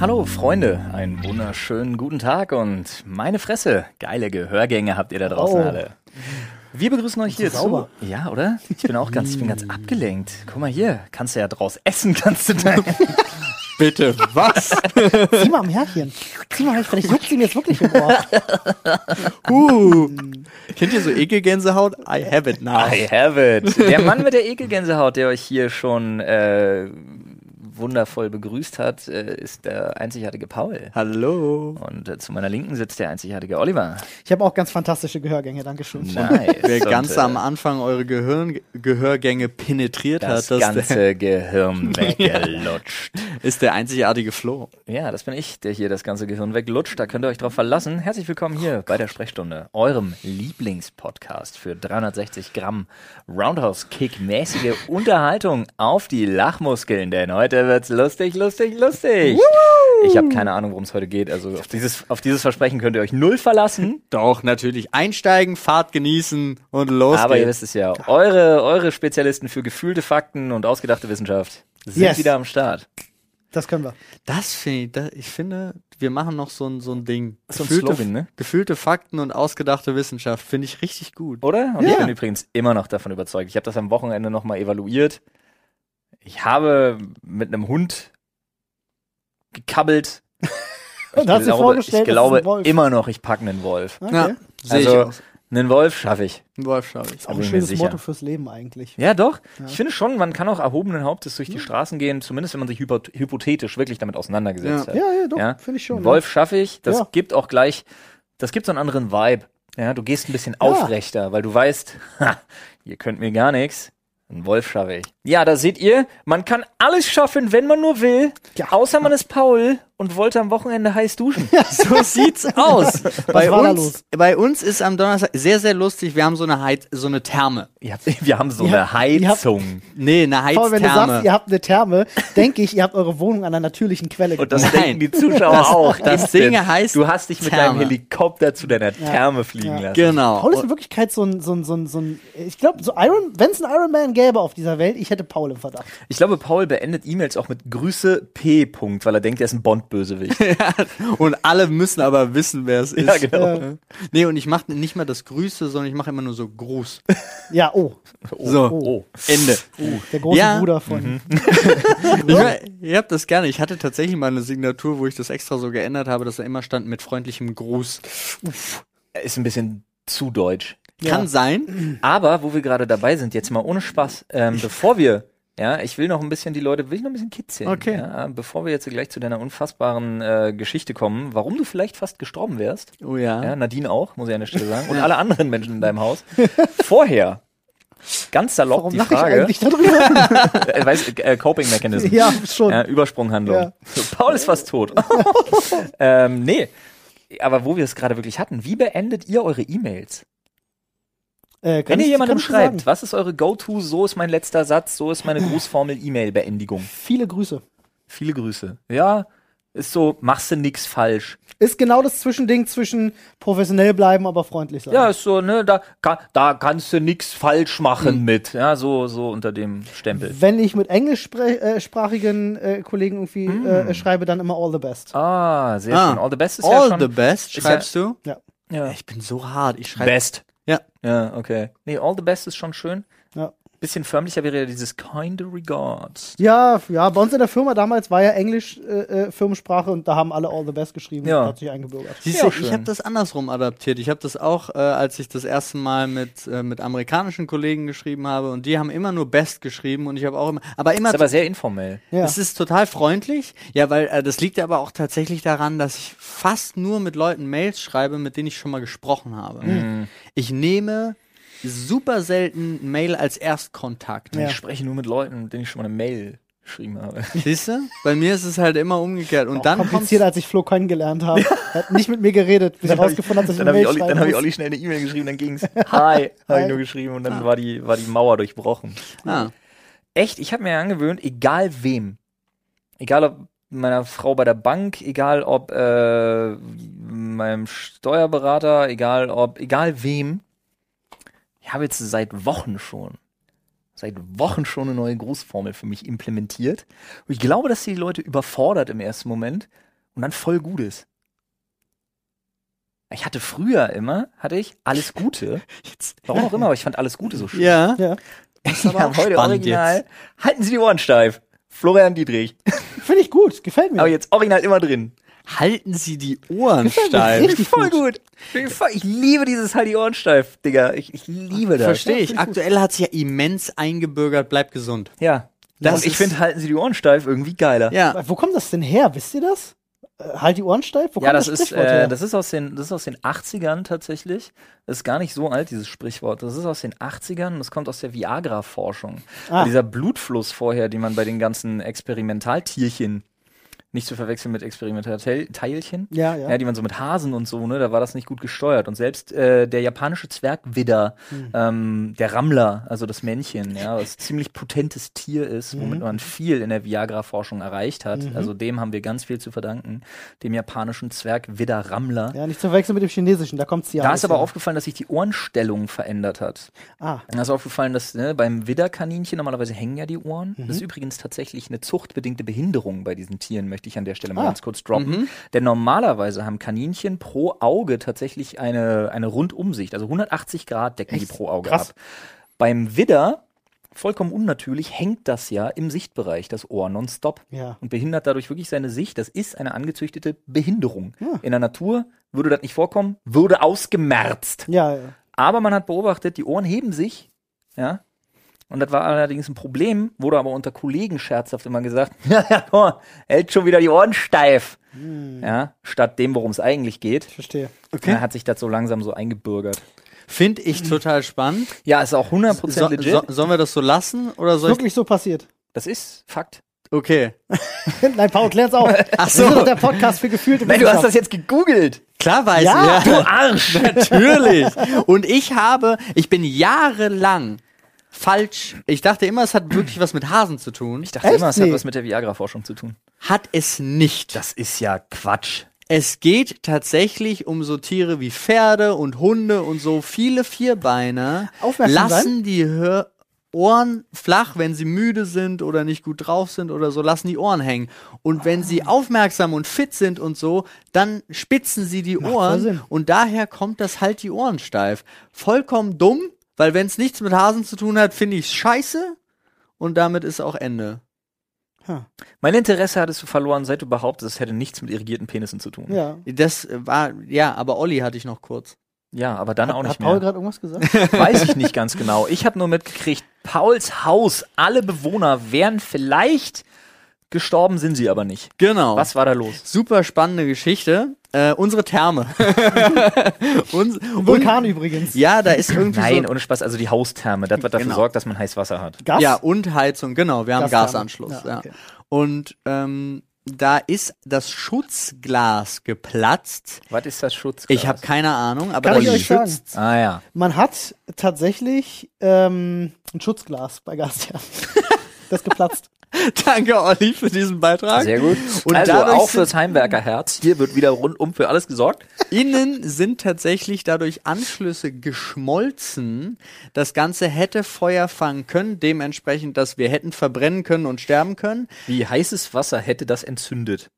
Hallo Freunde, einen wunderschönen guten Tag und meine Fresse, geile Gehörgänge habt ihr da draußen Oh. alle. Wir begrüßen euch hier zu. sauber. Ja, oder? Ich bin auch ganz, ich bin ganz abgelenkt. Guck mal hier, kannst du ja draus essen, kannst du da. Bitte, was? Zieh mal am Härchen. Zieh mal, vielleicht juckt sie mir jetzt wirklich im Ohr. uh. Kennt ihr so Ekelgänsehaut? I have it now. I have it. Der Mann mit der Ekelgänsehaut, der euch hier schon äh, wundervoll begrüßt hat, äh, ist der einzigartige Paul. Hallo. Und äh, zu meiner Linken sitzt der einzigartige Oliver. Ich habe auch ganz fantastische Gehörgänge, Dankeschön. Nice. Wer Und, ganz äh, am Anfang eure Gehirn Gehörgänge penetriert das hat, das ganze Gehirn weggelutscht. ist der einzigartige Flo. Ja, das bin ich, der hier das ganze Gehirn weglutscht. Da könnt ihr euch drauf verlassen. Herzlich willkommen hier bei der Sprechstunde, eurem Lieblingspodcast für 360 Gramm Roundhouse-Kick-mäßige Unterhaltung auf die Lachmuskeln. Denn heute wird's lustig, lustig, lustig. Ich habe keine Ahnung, worum es heute geht. Also auf dieses, auf dieses Versprechen könnt ihr euch null verlassen. Doch, natürlich. Einsteigen, Fahrt genießen und los Aber ihr wisst es ja, eure, eure Spezialisten für gefühlte Fakten und ausgedachte Wissenschaft sind Yes. wieder am Start. Das können wir. Das finde ich, da, ich finde, wir machen noch so ein, so ein Ding. So ein Gefühlte- Slogan, ne? Gefühlte Fakten und ausgedachte Wissenschaft finde ich richtig gut. Oder? Und Ja. ich bin übrigens immer noch davon überzeugt. Ich habe das am Wochenende nochmal evaluiert. Ich habe mit einem Hund gekabbelt. Und hast glaube, vorgestellt, ich das glaube immer noch, ich packe einen Wolf. Okay. Ja, sehe Also- ich aus. Einen Wolf schaffe ich. Ein Wolf schau ich. Ist auch ein ich schönes. Motto fürs Leben eigentlich. Ja, doch. Ja. Ich finde schon, man kann auch erhobenen Hauptes durch die Straßen gehen, zumindest wenn man sich hypo hypothetisch wirklich damit auseinandergesetzt Ja. hat. Ja, ja, doch, Ja. finde ich schon. Einen Wolf schaffe ich. Das Ja. gibt auch gleich, das gibt so einen anderen Vibe. Ja, du gehst ein bisschen aufrechter, weil du weißt, ha, ihr könnt mir gar nichts. Ein Wolf schaffe ich. Ja, da seht ihr, man kann alles schaffen, wenn man nur will. Ja. Außer man ist Paul und wollte am Wochenende heiß duschen. So sieht's aus. bei, war da uns, los? bei uns ist am Donnerstag sehr, sehr lustig. Wir haben so eine Heiz, so eine Therme. Habt, wir haben so Ihr eine habt- ihr habt- Heizung. Nee, eine Paul, wenn du sagst, Heiztherme. ihr habt eine Therme, denke ich, ihr habt eure Wohnung an einer natürlichen Quelle Und das. Nein. denken die Zuschauer Das- auch. das. Ding heißt Du hast dich mit Therme. deinem Helikopter zu deiner Therme fliegen Ja. lassen. Genau. Paul ist in Wirklichkeit so ein, so ein, so ein, so ein ich glaube, so Iron, wenn es einen Iron Man gäbe auf dieser Welt, ich hätte Paul im Verdacht. Ich glaube, Paul beendet E-Mails auch mit Grüße P. -Punkt, weil er denkt, er ist ein Bond-Bösewicht. Und alle müssen aber wissen, wer es ist. Ja, genau. Äh, Nee, und ich mache nicht mal das Grüße, sondern ich mache immer nur so Gruß. ja, oh, So, Oh. Ende. der große Ja. Bruder von. Ich mein, ihr habt das gerne. Ich hatte tatsächlich mal eine Signatur, wo ich das extra so geändert habe, dass da immer stand mit freundlichem Gruß. Er ist ein bisschen zu deutsch. Ja. Kann sein. Aber wo wir gerade dabei sind, jetzt mal ohne Spaß, ähm, bevor wir, ja, ich will noch ein bisschen die Leute, will ich noch ein bisschen kitzeln. Okay. Ja, bevor wir jetzt gleich zu deiner unfassbaren äh, Geschichte kommen, warum du vielleicht fast gestorben wärst. Oh ja. Ja, Nadine auch, muss ich an der Stelle sagen. Und alle anderen Menschen in deinem Haus. Vorher, ganz salopp Warum die ich Frage, eigentlich darüber? äh, weiß, äh, Coping Mechanism. ja, schon. Ja, Übersprunghandlung. Ja. So, Paul ist fast tot. ähm, nee. Aber wo wir es gerade wirklich hatten, wie beendet ihr eure E-Mails? Äh, Wenn ihr jemandem schreibt, was ist eure Go-To, so ist mein letzter Satz, so ist meine Grußformel E-Mail-Beendigung. Viele Grüße. Viele Grüße. Ja, ist so, machst du nix falsch. Ist genau das Zwischending zwischen professionell bleiben, aber freundlich sein. Ja, ist so, ne, da, ka- da kannst du nix falsch machen mit. Ja, so, so unter dem Stempel. Wenn ich mit englischsprachigen äh, Kollegen irgendwie Hm. äh, schreibe, dann immer all the best. Ah, sehr Ah. schön. All the best ist All ja schon. the best, schreibst du? ja. Ich bin so hart. Ich schreibe. Best. Ja. Ja, okay. Nee, all the best ist schon schön. Ja. Bisschen förmlicher wäre ja dieses kind regards. Ja, ja, bei uns in der Firma damals war ja Englisch äh, äh, Firmensprache und da haben alle all the best geschrieben Ja. und hat sich eingebürgert. Siehst Ja, du, ich habe das andersrum adaptiert. Ich habe das auch, äh, als ich das erste Mal mit, äh, mit amerikanischen Kollegen geschrieben habe und die haben immer nur Best geschrieben und ich habe auch immer, aber immer Ist aber sehr informell. Ja. Es ist total freundlich. Ja, weil äh, das liegt aber auch tatsächlich daran, dass ich fast nur mit Leuten Mails schreibe, mit denen ich schon mal gesprochen habe. Mhm. Ich nehme super selten Mail als Erstkontakt. Ja. Ich spreche nur mit Leuten, mit denen ich schon mal eine Mail geschrieben habe. Siehst du? Bei mir ist es halt immer umgekehrt. Und Auch dann kompliziert, als ich Flo kennengelernt habe. Er hat nicht mit mir geredet, bis er rausgefunden hat, dass ich Dann eine habe ich, Mail Olli, dann schreiben hab ich. Olli schnell eine E-Mail geschrieben, dann ging's. Hi, habe ich nur geschrieben und dann war, die, war die Mauer durchbrochen. ah, Echt, ich habe mir angewöhnt, egal wem, egal ob meiner Frau bei der Bank, egal ob äh, meinem Steuerberater, egal ob, egal wem, ich habe jetzt seit Wochen schon, seit Wochen schon eine neue Grußformel für mich implementiert. Und ich glaube, dass die Leute überfordert im ersten Moment, und dann voll gut ist. Ich hatte früher immer, hatte ich alles Gute. Warum auch immer, aber ich fand alles Gute so schön. Ja. Ja. Ich habe heute spannend original. Halten Sie die Ohren steif. Florian Dietrich. Finde ich gut, gefällt mir. Aber jetzt original immer drin. Halten Sie die Ohren steif. Voll gut. Ich liebe dieses Halt die Ohren steif, Digga. Ich, ich liebe das. Verstehe ich. Aktuell hat sich ja immens eingebürgert, bleibt gesund. Ja. Das und ich finde, halten Sie die Ohren steif irgendwie geiler. Ja. Wo kommt das denn her? Wisst ihr das? Äh, Halt die Ohren steif? Wo Ja, kommt das ist, Sprichwort her? äh, das ist aus den, das ist aus den 80ern tatsächlich. Das ist gar nicht so alt, dieses Sprichwort. Das ist aus den 80ern und das kommt aus der Viagra-Forschung. Ah. Dieser Blutfluss vorher, den man bei den ganzen Experimentaltierchen nicht zu verwechseln mit Experimentalteilchen. Ja, ja. Ja, die man so mit Hasen und so, ne, da war das nicht gut gesteuert. Und selbst äh, der japanische Zwergwidder, Hm. ähm, der Rammler, also das Männchen, ja, was ein ziemlich potentes Tier ist, Mhm. womit man viel in der Viagra-Forschung erreicht hat. Also dem haben wir ganz viel zu verdanken, dem japanischen Zwergwidder Rammler. ja, nicht zu verwechseln mit dem Chinesischen, da kommt's ja. Da ist aber her. aufgefallen, dass sich die Ohrenstellung verändert hat. Ah, Da ist aufgefallen, dass ne, beim Widderkaninchen normalerweise hängen ja die Ohren. Mhm. Das ist übrigens tatsächlich eine zuchtbedingte Behinderung bei diesen Tieren, möchte ich an der Stelle mal Ah. ganz kurz droppen. Denn normalerweise haben Kaninchen pro Auge tatsächlich eine, eine Rundumsicht, also 180 Grad decken die Echt? pro Auge Krass. ab. Beim Widder, vollkommen unnatürlich, hängt das ja im Sichtbereich, das Ohr nonstop. Ja. Und behindert dadurch wirklich seine Sicht. Das ist eine angezüchtete Behinderung. Ja. In der Natur würde das nicht vorkommen, würde ausgemerzt. ja. Aber man hat beobachtet, die Ohren heben sich, ja. Und das war allerdings ein Problem, wurde aber unter Kollegen scherzhaft immer gesagt, ja, ja, oh, hält schon wieder die Ohren steif. Ja, statt dem, worum es eigentlich geht. ich verstehe. Okay. Da hat sich das so langsam so eingebürgert. Finde ich total spannend. Ja, ist auch 100% So, legit. so, sollen wir das so lassen oder soll ich? Wirklich so passiert. Das ist Fakt. Okay. Nein, Paul, klär's auf. Ach so. Das ist doch der Podcast für gefühlte Nein, du hast das jetzt gegoogelt. Klar weiß Ja, ich. Du Arsch. Natürlich. Und ich habe, ich bin jahrelang falsch. Ich dachte immer, es hat wirklich was mit Hasen zu tun. Ich dachte Echt? immer, es Nee. hat was mit der Viagra-Forschung zu tun. Hat es nicht. Das ist ja Quatsch. Es geht tatsächlich um so Tiere wie Pferde und Hunde und so viele Vierbeiner. Aufmerksam lassen die Hör Ohren flach, wenn sie müde sind oder nicht gut drauf sind oder so, lassen die Ohren hängen. Und wenn sie aufmerksam und fit sind und so, dann spitzen sie die Ohren und daher kommt das halt die Ohren steif. Vollkommen dumm, weil wenn es nichts mit Hasen zu tun hat, finde ich es scheiße und damit ist auch Ende. Ha, Mein Interesse hattest du verloren, seit du behauptest, es hätte nichts mit irrigierten Penissen zu tun. ja. Das war, ja, aber Olli hatte ich noch kurz. Ja, aber dann auch Hat nicht Paul mehr. gerade irgendwas gesagt? Weiß ich nicht ganz genau. Ich habe nur mitgekriegt, Pauls Haus, alle Bewohner wären vielleicht gestorben, sind sie aber nicht. Genau. Was war da los? Super spannende Geschichte. Äh, unsere Therme. Uns, Vulkan übrigens. Ja, da ist irgendwie Nein, so. ohne Spaß, also die Haustherme, das, was dafür Genau. sorgt, dass man heiß Wasser hat. Gas? Ja, und Heizung, genau. Wir haben. Gasanschluss. Ja, Ja, okay. Und ähm, da ist das Schutzglas geplatzt. Was ist das Schutz? Ich habe keine Ahnung, aber Kann das ich euch sagen. schützt. Ah ja. Man hat tatsächlich ähm, ein Schutzglas bei Gasthermen. das ist geplatzt. Danke, Olli, für diesen Beitrag. Sehr gut. Und also auch fürs Heimwerkerherz. Hier wird wieder rundum für alles gesorgt. Innen sind tatsächlich dadurch Anschlüsse geschmolzen. Das Ganze hätte Feuer fangen können, dementsprechend, dass wir hätten verbrennen können und sterben können. Wie heißes Wasser hätte das entzündet?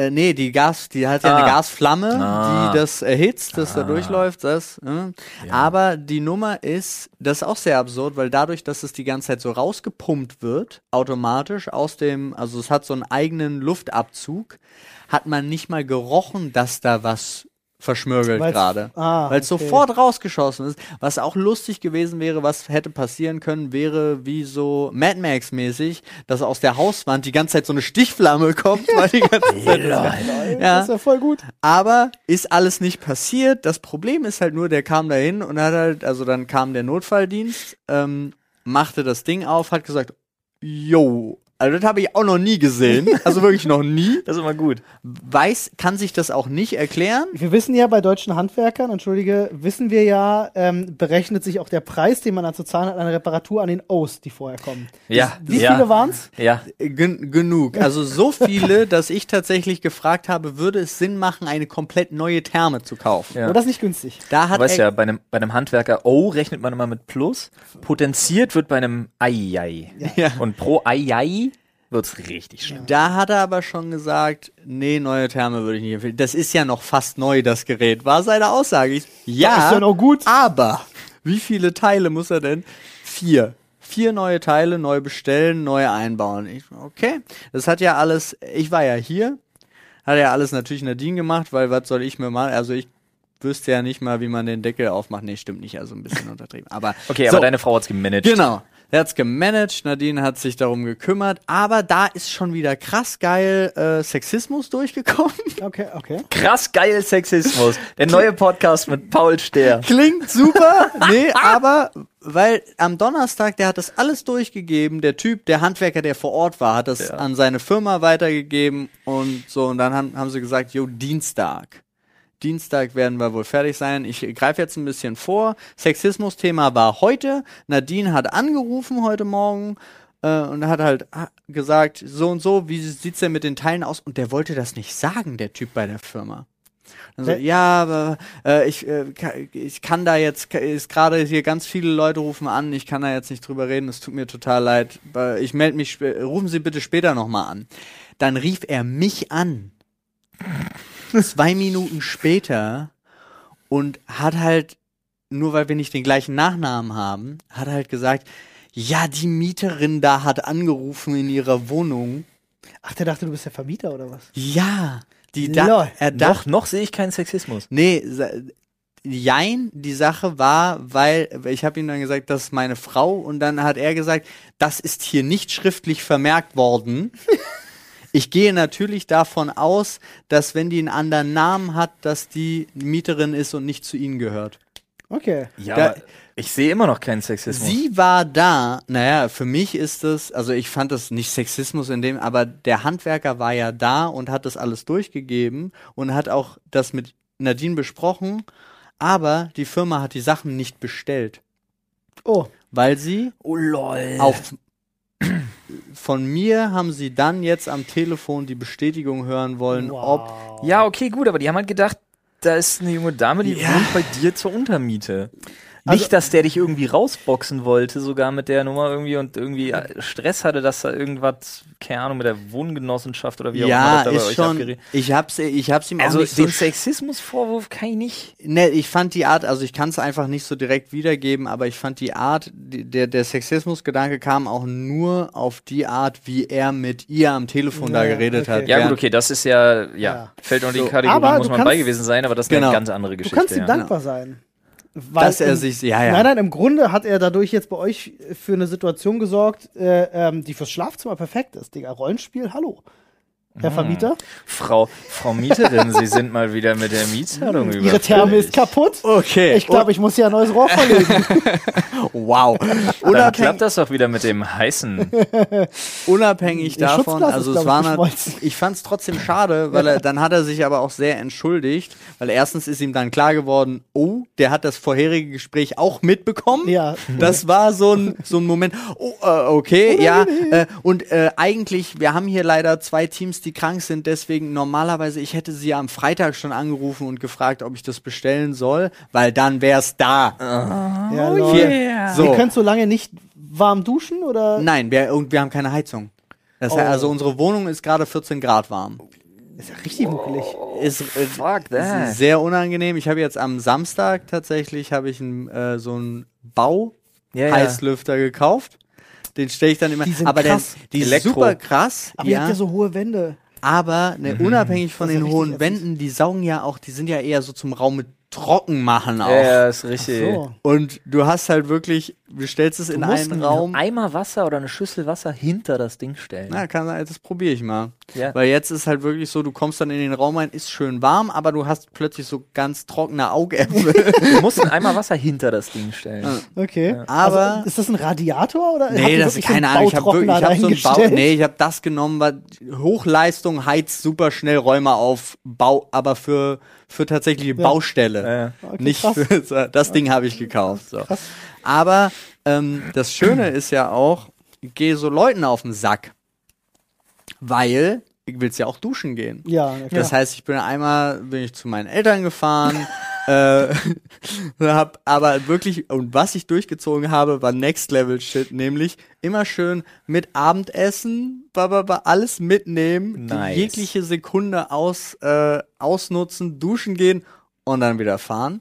Äh, nee, die Gas, die hat ja Ah. eine Gasflamme, Ah. die das erhitzt, das da Ah. durchläuft, das. Äh. Aber die Nummer ist, das ist auch sehr absurd, weil dadurch, dass es die ganze Zeit so rausgepumpt wird, automatisch aus dem, also es hat so einen eigenen Luftabzug, hat man nicht mal gerochen, dass da was verschmörgelt gerade. ah, weil es okay. sofort rausgeschossen ist. Was auch lustig gewesen wäre, was hätte passieren können, wäre wie so Mad Max mäßig, dass aus der Hauswand die ganze Zeit so eine Stichflamme kommt, weil die ganze Zeit Das ja, ist ja voll gut. aber ist alles nicht passiert. Das Problem ist halt nur, der kam dahin und hat halt, also dann kam der Notfalldienst, ähm, machte das Ding auf, hat gesagt, yo, also das habe ich auch noch nie gesehen, also wirklich noch nie. Das ist immer gut. Weiß, kann sich das auch nicht erklären. Wir wissen ja bei deutschen Handwerkern, entschuldige, wissen wir ja, ähm, berechnet sich auch der Preis, den man dann zu zahlen hat, an der Reparatur an den O's, die vorher kommen. Ja. Wie ja. viele waren's? Ja. Gen genug. Also so viele, dass ich tatsächlich gefragt habe, würde es Sinn machen, eine komplett neue Therme zu kaufen. Ja. Aber das ist nicht günstig. Da Du hat weißt er, ja, bei einem, bei einem Handwerker O rechnet man immer mit Plus. Potenziert wird bei einem Ai. Ja. Und pro Ai wird's richtig schlimm. Da hat er aber schon gesagt, nee, neue Therme würde ich nicht empfehlen. Das ist ja noch fast neu, das Gerät. War seine Aussage. Ich, ja, ist ja noch gut. aber wie viele Teile muss er denn? Vier. Vier neue Teile, neu bestellen, neu einbauen. Ich, okay, das hat ja alles, ich war ja hier, hat ja alles natürlich Nadine gemacht, weil was soll ich mir mal, also ich wüsste ja nicht mal, wie man den Deckel aufmacht. Nee, stimmt nicht, also ein bisschen untertrieben. Aber Okay, so. aber deine Frau hat's gemanagt. Genau. Er hat's gemanagt, Nadine hat sich darum gekümmert, aber da ist schon wieder krass geil äh, Sexismus durchgekommen. Okay, okay. Krass geil Sexismus. Der neue Podcast mit Paul Stehr. Klingt super, nee, aber weil am Donnerstag, der hat das alles durchgegeben, der Typ, der Handwerker, der vor Ort war, hat das Ja. an seine Firma weitergegeben und so und dann haben, haben sie gesagt, jo, Dienstag. Dienstag werden wir wohl fertig sein. Ich greife jetzt ein bisschen vor. Sexismus-Thema war heute. Nadine hat angerufen heute Morgen äh, und hat halt gesagt, so und so, wie sieht's denn mit den Teilen aus? Und der wollte das nicht sagen, der Typ bei der Firma. Also, ja, aber äh, ich, äh, ich kann da jetzt, ist gerade hier ganz viele Leute rufen an, ich kann da jetzt nicht drüber reden, es tut mir total leid. Ich melde mich, rufen Sie bitte später nochmal an. Dann rief er mich an. Zwei Minuten später und hat halt, nur weil wir nicht den gleichen Nachnamen haben, hat halt gesagt, ja, die Mieterin da hat angerufen in ihrer Wohnung. Ach, der dachte, du bist der Vermieter oder was? Ja, die Lol. da, er Noch, dachte, noch sehe ich keinen Sexismus. Nee, jein, die Sache war, weil ich habe ihm dann gesagt, das ist meine Frau und dann hat er gesagt, das ist hier nicht schriftlich vermerkt worden. Ich gehe natürlich davon aus, dass wenn die einen anderen Namen hat, dass die Mieterin ist und nicht zu ihnen gehört. Okay. Ja, Da- ich sehe immer noch keinen Sexismus. Sie war da, naja, für mich ist das, also ich fand das nicht Sexismus in dem, aber der Handwerker war ja da und hat das alles durchgegeben und hat auch das mit Nadine besprochen, aber die Firma hat die Sachen nicht bestellt, Oh, weil sie oh lol. auf von mir haben sie dann jetzt am Telefon die Bestätigung hören wollen, ob wow. Ja, okay, gut, aber die haben halt gedacht, da ist eine junge Dame, die Ja. wohnt bei dir zur Untermiete. Also- Nicht, dass der dich irgendwie rausboxen wollte, sogar mit der Nummer irgendwie und irgendwie Stress hatte, dass da irgendwas, keine Ahnung, mit der Wohngenossenschaft oder wie auch immer ja, das da ist schon, abgeregt. ich hab's, ich hab's ihm Also auch nicht so den Sexismusvorwurf kann ich nicht. Ne, ich fand die Art, also ich kann es einfach nicht so direkt wiedergeben, aber ich fand die Art, die, der, der Sexismusgedanke kam auch nur auf die Art, wie er mit ihr am Telefon da Ja, geredet okay. hat. Ja, gut, okay, das ist ja, ja, Ja. fällt unter die So. Kategorie, Aber muss du man bei gewesen sein, aber das ist Genau. eine ganz andere Du Geschichte. kannst ihm ja. dankbar sein. Weil Dass er im- sich, ja, ja. Nein, nein, im Grunde hat er dadurch jetzt bei euch für eine Situation gesorgt, äh, ähm, die fürs Schlafzimmer perfekt ist. Digga, Rollenspiel, hallo. Herr Vermieter, Frau, Frau Mieterin, Sie sind mal wieder mit der Mietzahlung über. Ihre Therme ist kaputt. Okay. Ich glaube, ich muss hier ein neues Rohr verlegen. wow. Dann klappt das doch wieder mit dem heißen. unabhängig davon, also es war ich, ich fand es trotzdem schade, weil er dann hat er sich aber auch sehr entschuldigt, weil erstens ist ihm dann klar geworden, oh, der hat das vorherige Gespräch auch mitbekommen. Ja. Das war so ein, so ein Moment, oh, äh, okay, ja. Äh, und äh, eigentlich, wir haben hier leider zwei Teams, die krank sind, deswegen normalerweise, ich hätte sie am Freitag schon angerufen und gefragt, ob ich das bestellen soll, weil dann wär's da. ja, lol. Hier, so. Ihr könnt so lange nicht warm duschen oder? Nein, wir, und wir haben keine Heizung. Das heißt, Oh. also unsere Wohnung ist gerade 14 Grad warm. Ist ja richtig muckelig. Ist, äh, Fuck that. ist sehr unangenehm. Ich habe jetzt am Samstag tatsächlich habe ich ein, äh, so einen Bau Ja, ja. Heißlüfter gekauft. Den stelle ich dann immer. Die sind aber krass. Der, die ist Elektro. super krass. Aber ihr ja, habt ja so hohe Wände. aber ne, unabhängig von Das den ja hohen. Wänden, die saugen ja auch, die sind ja eher so zum Raum mit trocken machen auch. Ja, ist richtig. So. Und du hast halt wirklich, du stellst es in Du musst einen einen Raum. Eimer Wasser oder eine Schüssel Wasser hinter das Ding stellen. Na, kann sein, das probiere ich mal. Ja. Weil jetzt ist halt wirklich so, du kommst dann in den Raum rein, ist schön warm, aber du hast plötzlich so ganz trockene Augäpfel. Du musst einen Eimer Wasser hinter das Ding stellen. Okay. Aber- also, ist das ein Radiator oder? nee, das ist wirklich keine Ahnung. Ich habe Bautrockner ich hab so einen Bau. Nee, ich habe das genommen, weil Hochleistung heizt super schnell Räume auf, Bau, aber für, für tatsächlich die Baustelle. Ja. Okay, Nicht krass. für, das Ding habe ich gekauft. So. Aber ähm, das Schöne ist ja auch, ich gehe so Leuten auf den Sack. Weil ich will's ja auch duschen gehen. Ja, klar. Das heißt, ich bin einmal bin ich zu meinen Eltern gefahren, äh, hab aber wirklich, und was ich durchgezogen habe, war Next Level Shit, nämlich immer schön mit Abendessen, bababa, alles mitnehmen, Nice. die jegliche Sekunde aus, äh, ausnutzen, duschen gehen und dann wieder fahren.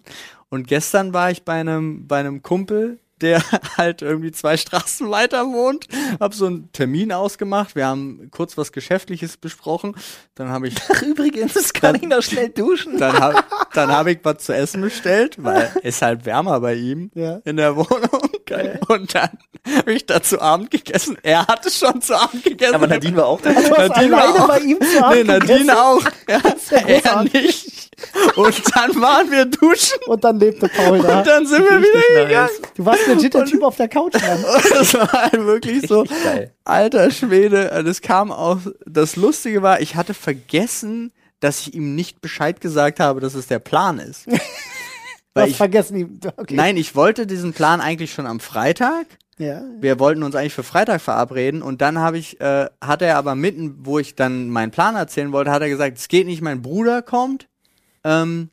Und gestern war ich bei einem, bei einem Kumpel, der halt irgendwie zwei Straßen weiter wohnt, hab so einen Termin ausgemacht. Wir haben kurz was Geschäftliches besprochen. Dann habe ich Ach, übrigens, kann ich noch schnell duschen? dann habe dann hab ich was zu essen bestellt, weil es halt wärmer bei ihm Ja. in der Wohnung. Geil. Und dann habe ich da zu Abend gegessen. Er hatte schon zu Abend gegessen. Aber Nadine war auch da. Hast Nadine war auch- bei ihm zu Nee, Abend Nadine gegessen. auch. Ja, ja er nicht. Und dann waren wir duschen Und dann lebte Paul da. und dann sind wir Richtig wieder nice. gegangen. Du warst legit der Typ auf der Couch, Mann. Und das war halt wirklich so, alter Schwede, das kam auch, das Lustige war, ich hatte vergessen, dass ich ihm nicht Bescheid gesagt habe, dass es der Plan ist. Du Weil hast ich, vergessen ihm. Okay. nein, ich wollte diesen Plan eigentlich schon am Freitag. Ja. Wir wollten uns eigentlich für Freitag verabreden und dann habe ich, äh, hat er aber mitten, wo ich dann meinen Plan erzählen wollte, hat er gesagt, es geht nicht, mein Bruder kommt. Ähm,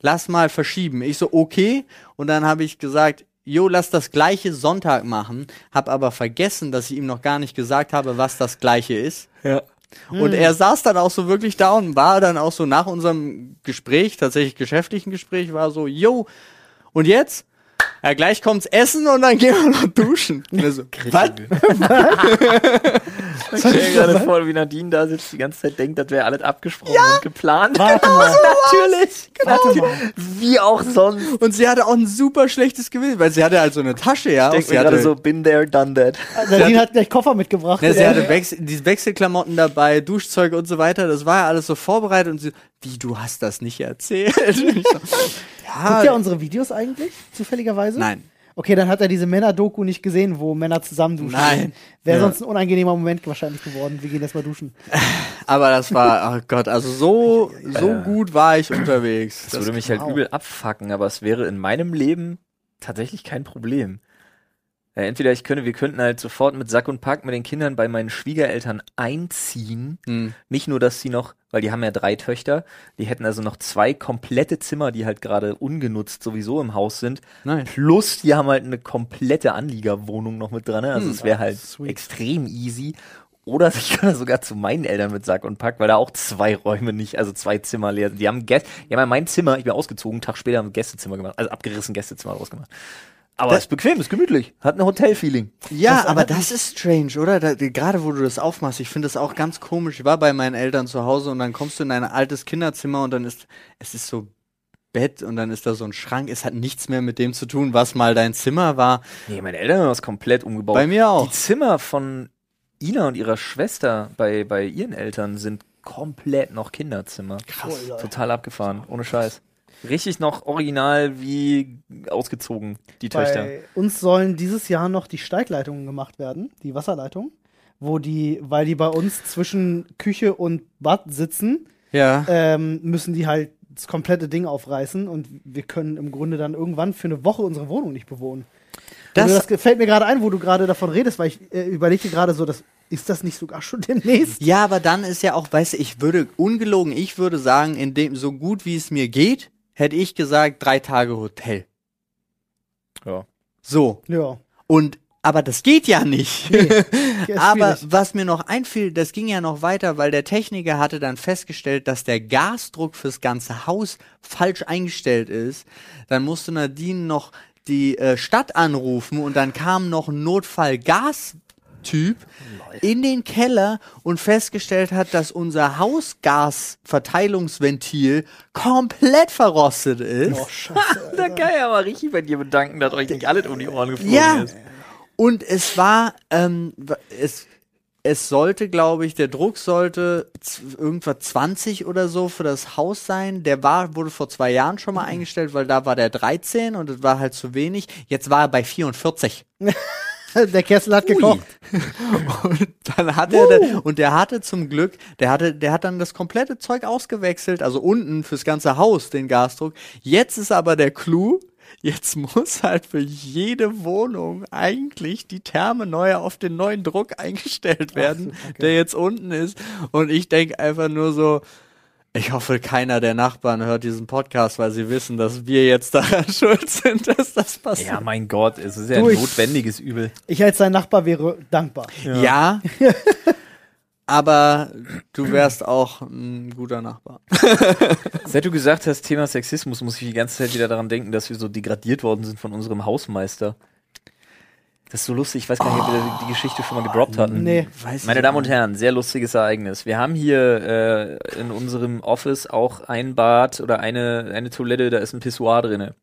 lass mal verschieben. Ich so, okay. Und dann habe ich gesagt, jo, lass das gleiche Sonntag machen. Hab aber vergessen, dass ich ihm noch gar nicht gesagt habe, was das gleiche ist. Ja. Und er saß dann auch so wirklich da und war dann auch so nach unserem Gespräch, tatsächlich geschäftlichen Gespräch, war so, yo, und jetzt? Ja, gleich kommt's Essen und dann gehen wir noch duschen. Und er so, was? Ich stell mir gerade vor, wie Nadine da sitzt, die ganze Zeit denkt, das wäre alles abgesprochen und geplant. Warte mal. Natürlich. Warte mal. Wie auch sonst. Und sie hatte auch ein super schlechtes Gewissen, weil sie hatte halt so eine Tasche, ja. Ich denke gerade hatte, so, been there, done that. Nadine hat gleich Koffer mitgebracht. ne, sie hatte Wechsel, diese Wechselklamotten dabei, Duschzeug und so weiter. Das war ja alles so vorbereitet und sie, wie, du hast das nicht erzählt? So, Guckt er unsere Videos eigentlich, zufälligerweise? Nein. Okay, dann hat er diese Männer-Doku nicht gesehen, wo Männer zusammen duschen. Nein. Wäre Ja. sonst ein unangenehmer Moment wahrscheinlich geworden. Wir gehen erstmal duschen. Aber das war, oh Gott, also so, so gut war ich unterwegs. Das würde mich halt wow. übel abfacken, aber es wäre in meinem Leben tatsächlich kein Problem. Ja, entweder ich könnte, wir könnten halt sofort mit Sack und Pack mit den Kindern bei meinen Schwiegereltern einziehen. Hm. Nicht nur, dass sie noch, weil die haben ja drei Töchter, die hätten also noch zwei komplette Zimmer, die halt gerade ungenutzt sowieso im Haus sind. Nein. Plus, die haben halt eine komplette Anliegerwohnung noch mit dran. Also Hm. es wäre halt Sweet. extrem easy. Oder ich könnte sogar zu meinen Eltern mit Sack und Pack, weil da auch zwei Räume nicht, also zwei Zimmer leer sind. Die haben Gäste, die haben ja mein Zimmer, ich bin ausgezogen, einen Tag später haben wir Gästezimmer gemacht, also abgerissen Gästezimmer draus Aber ist bequem, ist gemütlich, hat ein Hotelfeeling. Ja, Das aber das ist strange, oder? Da, gerade wo du das aufmachst, ich finde das auch ganz komisch. Ich war bei meinen Eltern zu Hause und dann kommst du in ein altes Kinderzimmer und dann ist, es ist so Bett und dann ist da so ein Schrank. Es hat nichts mehr mit dem zu tun, was mal dein Zimmer war. Nee, meine Eltern haben das komplett umgebaut. Bei mir auch. Die Zimmer von Ina und ihrer Schwester bei, bei ihren Eltern sind komplett noch Kinderzimmer. Krass. Total abgefahren, ohne Scheiß. Richtig noch original wie ausgezogen, die Töchter. Bei uns sollen dieses Jahr noch die Steigleitungen gemacht werden, die Wasserleitungen, wo die, weil die bei uns zwischen Küche und Bad sitzen, Ja. ähm, müssen die halt das komplette Ding aufreißen und wir können im Grunde dann irgendwann für eine Woche unsere Wohnung nicht bewohnen. Das- Das, das fällt mir gerade ein, wo du gerade davon redest, weil ich äh, überlegte gerade so, das, ist das nicht sogar schon demnächst? Ja, aber dann ist ja auch, weißt du, ich würde, ungelogen, ich würde sagen, in dem, so gut wie es mir geht, hätte ich gesagt, drei Tage Hotel. Ja. So. Ja. Und, aber das geht ja nicht. ist aber schwierig. was mir noch einfiel, das ging ja noch weiter, weil der Techniker hatte dann festgestellt, dass der Gasdruck fürs ganze Haus falsch eingestellt ist. Dann musste Nadine noch die äh, Stadt anrufen und dann kam noch ein Notfall-Gas-Typ in den Keller und festgestellt hat, dass unser Hausgasverteilungsventil komplett verrostet ist. Oh, scheiße. Da kann ich aber richtig bei dir bedanken, dass euch nicht alles um die Ohren geflogen Ja. ist. Und es war, ähm, es, es sollte, glaube ich, der Druck sollte irgendwas 20 oder so für das Haus sein. Der war, wurde vor zwei Jahren schon mal eingestellt, weil da war der 13 und es war halt zu wenig. Jetzt war er bei 44. Der Kessel hat gekocht. Und dann hat er, da- und der hatte zum Glück, der hatte, der hat dann das komplette Zeug ausgewechselt, also unten fürs ganze Haus den Gasdruck. Jetzt ist aber der Clou, jetzt muss halt für jede Wohnung eigentlich die Therme neu auf den neuen Druck eingestellt werden, der jetzt unten ist. Und ich denke einfach nur so, Ich hoffe, keiner der Nachbarn hört diesen Podcast, weil sie wissen, dass wir jetzt daran schuld sind, dass das passiert. Ja, mein Gott, es ist ja Du, ein ich- notwendiges Übel. Ich als sein Nachbar wäre dankbar. Ja. aber du wärst auch ein guter Nachbar. Seit du gesagt hast, Thema Sexismus, muss ich die ganze Zeit wieder daran denken, dass wir so degradiert worden sind von unserem Hausmeister. Das ist so lustig, ich weiß gar nicht, ob wir die Geschichte schon mal gedroppt hatten. Nee. Weiß Meine Damen und. Herren, sehr lustiges Ereignis. Wir haben hier äh, in unserem Office auch ein Bad oder eine, eine Toilette, da ist ein Pissoir drinne.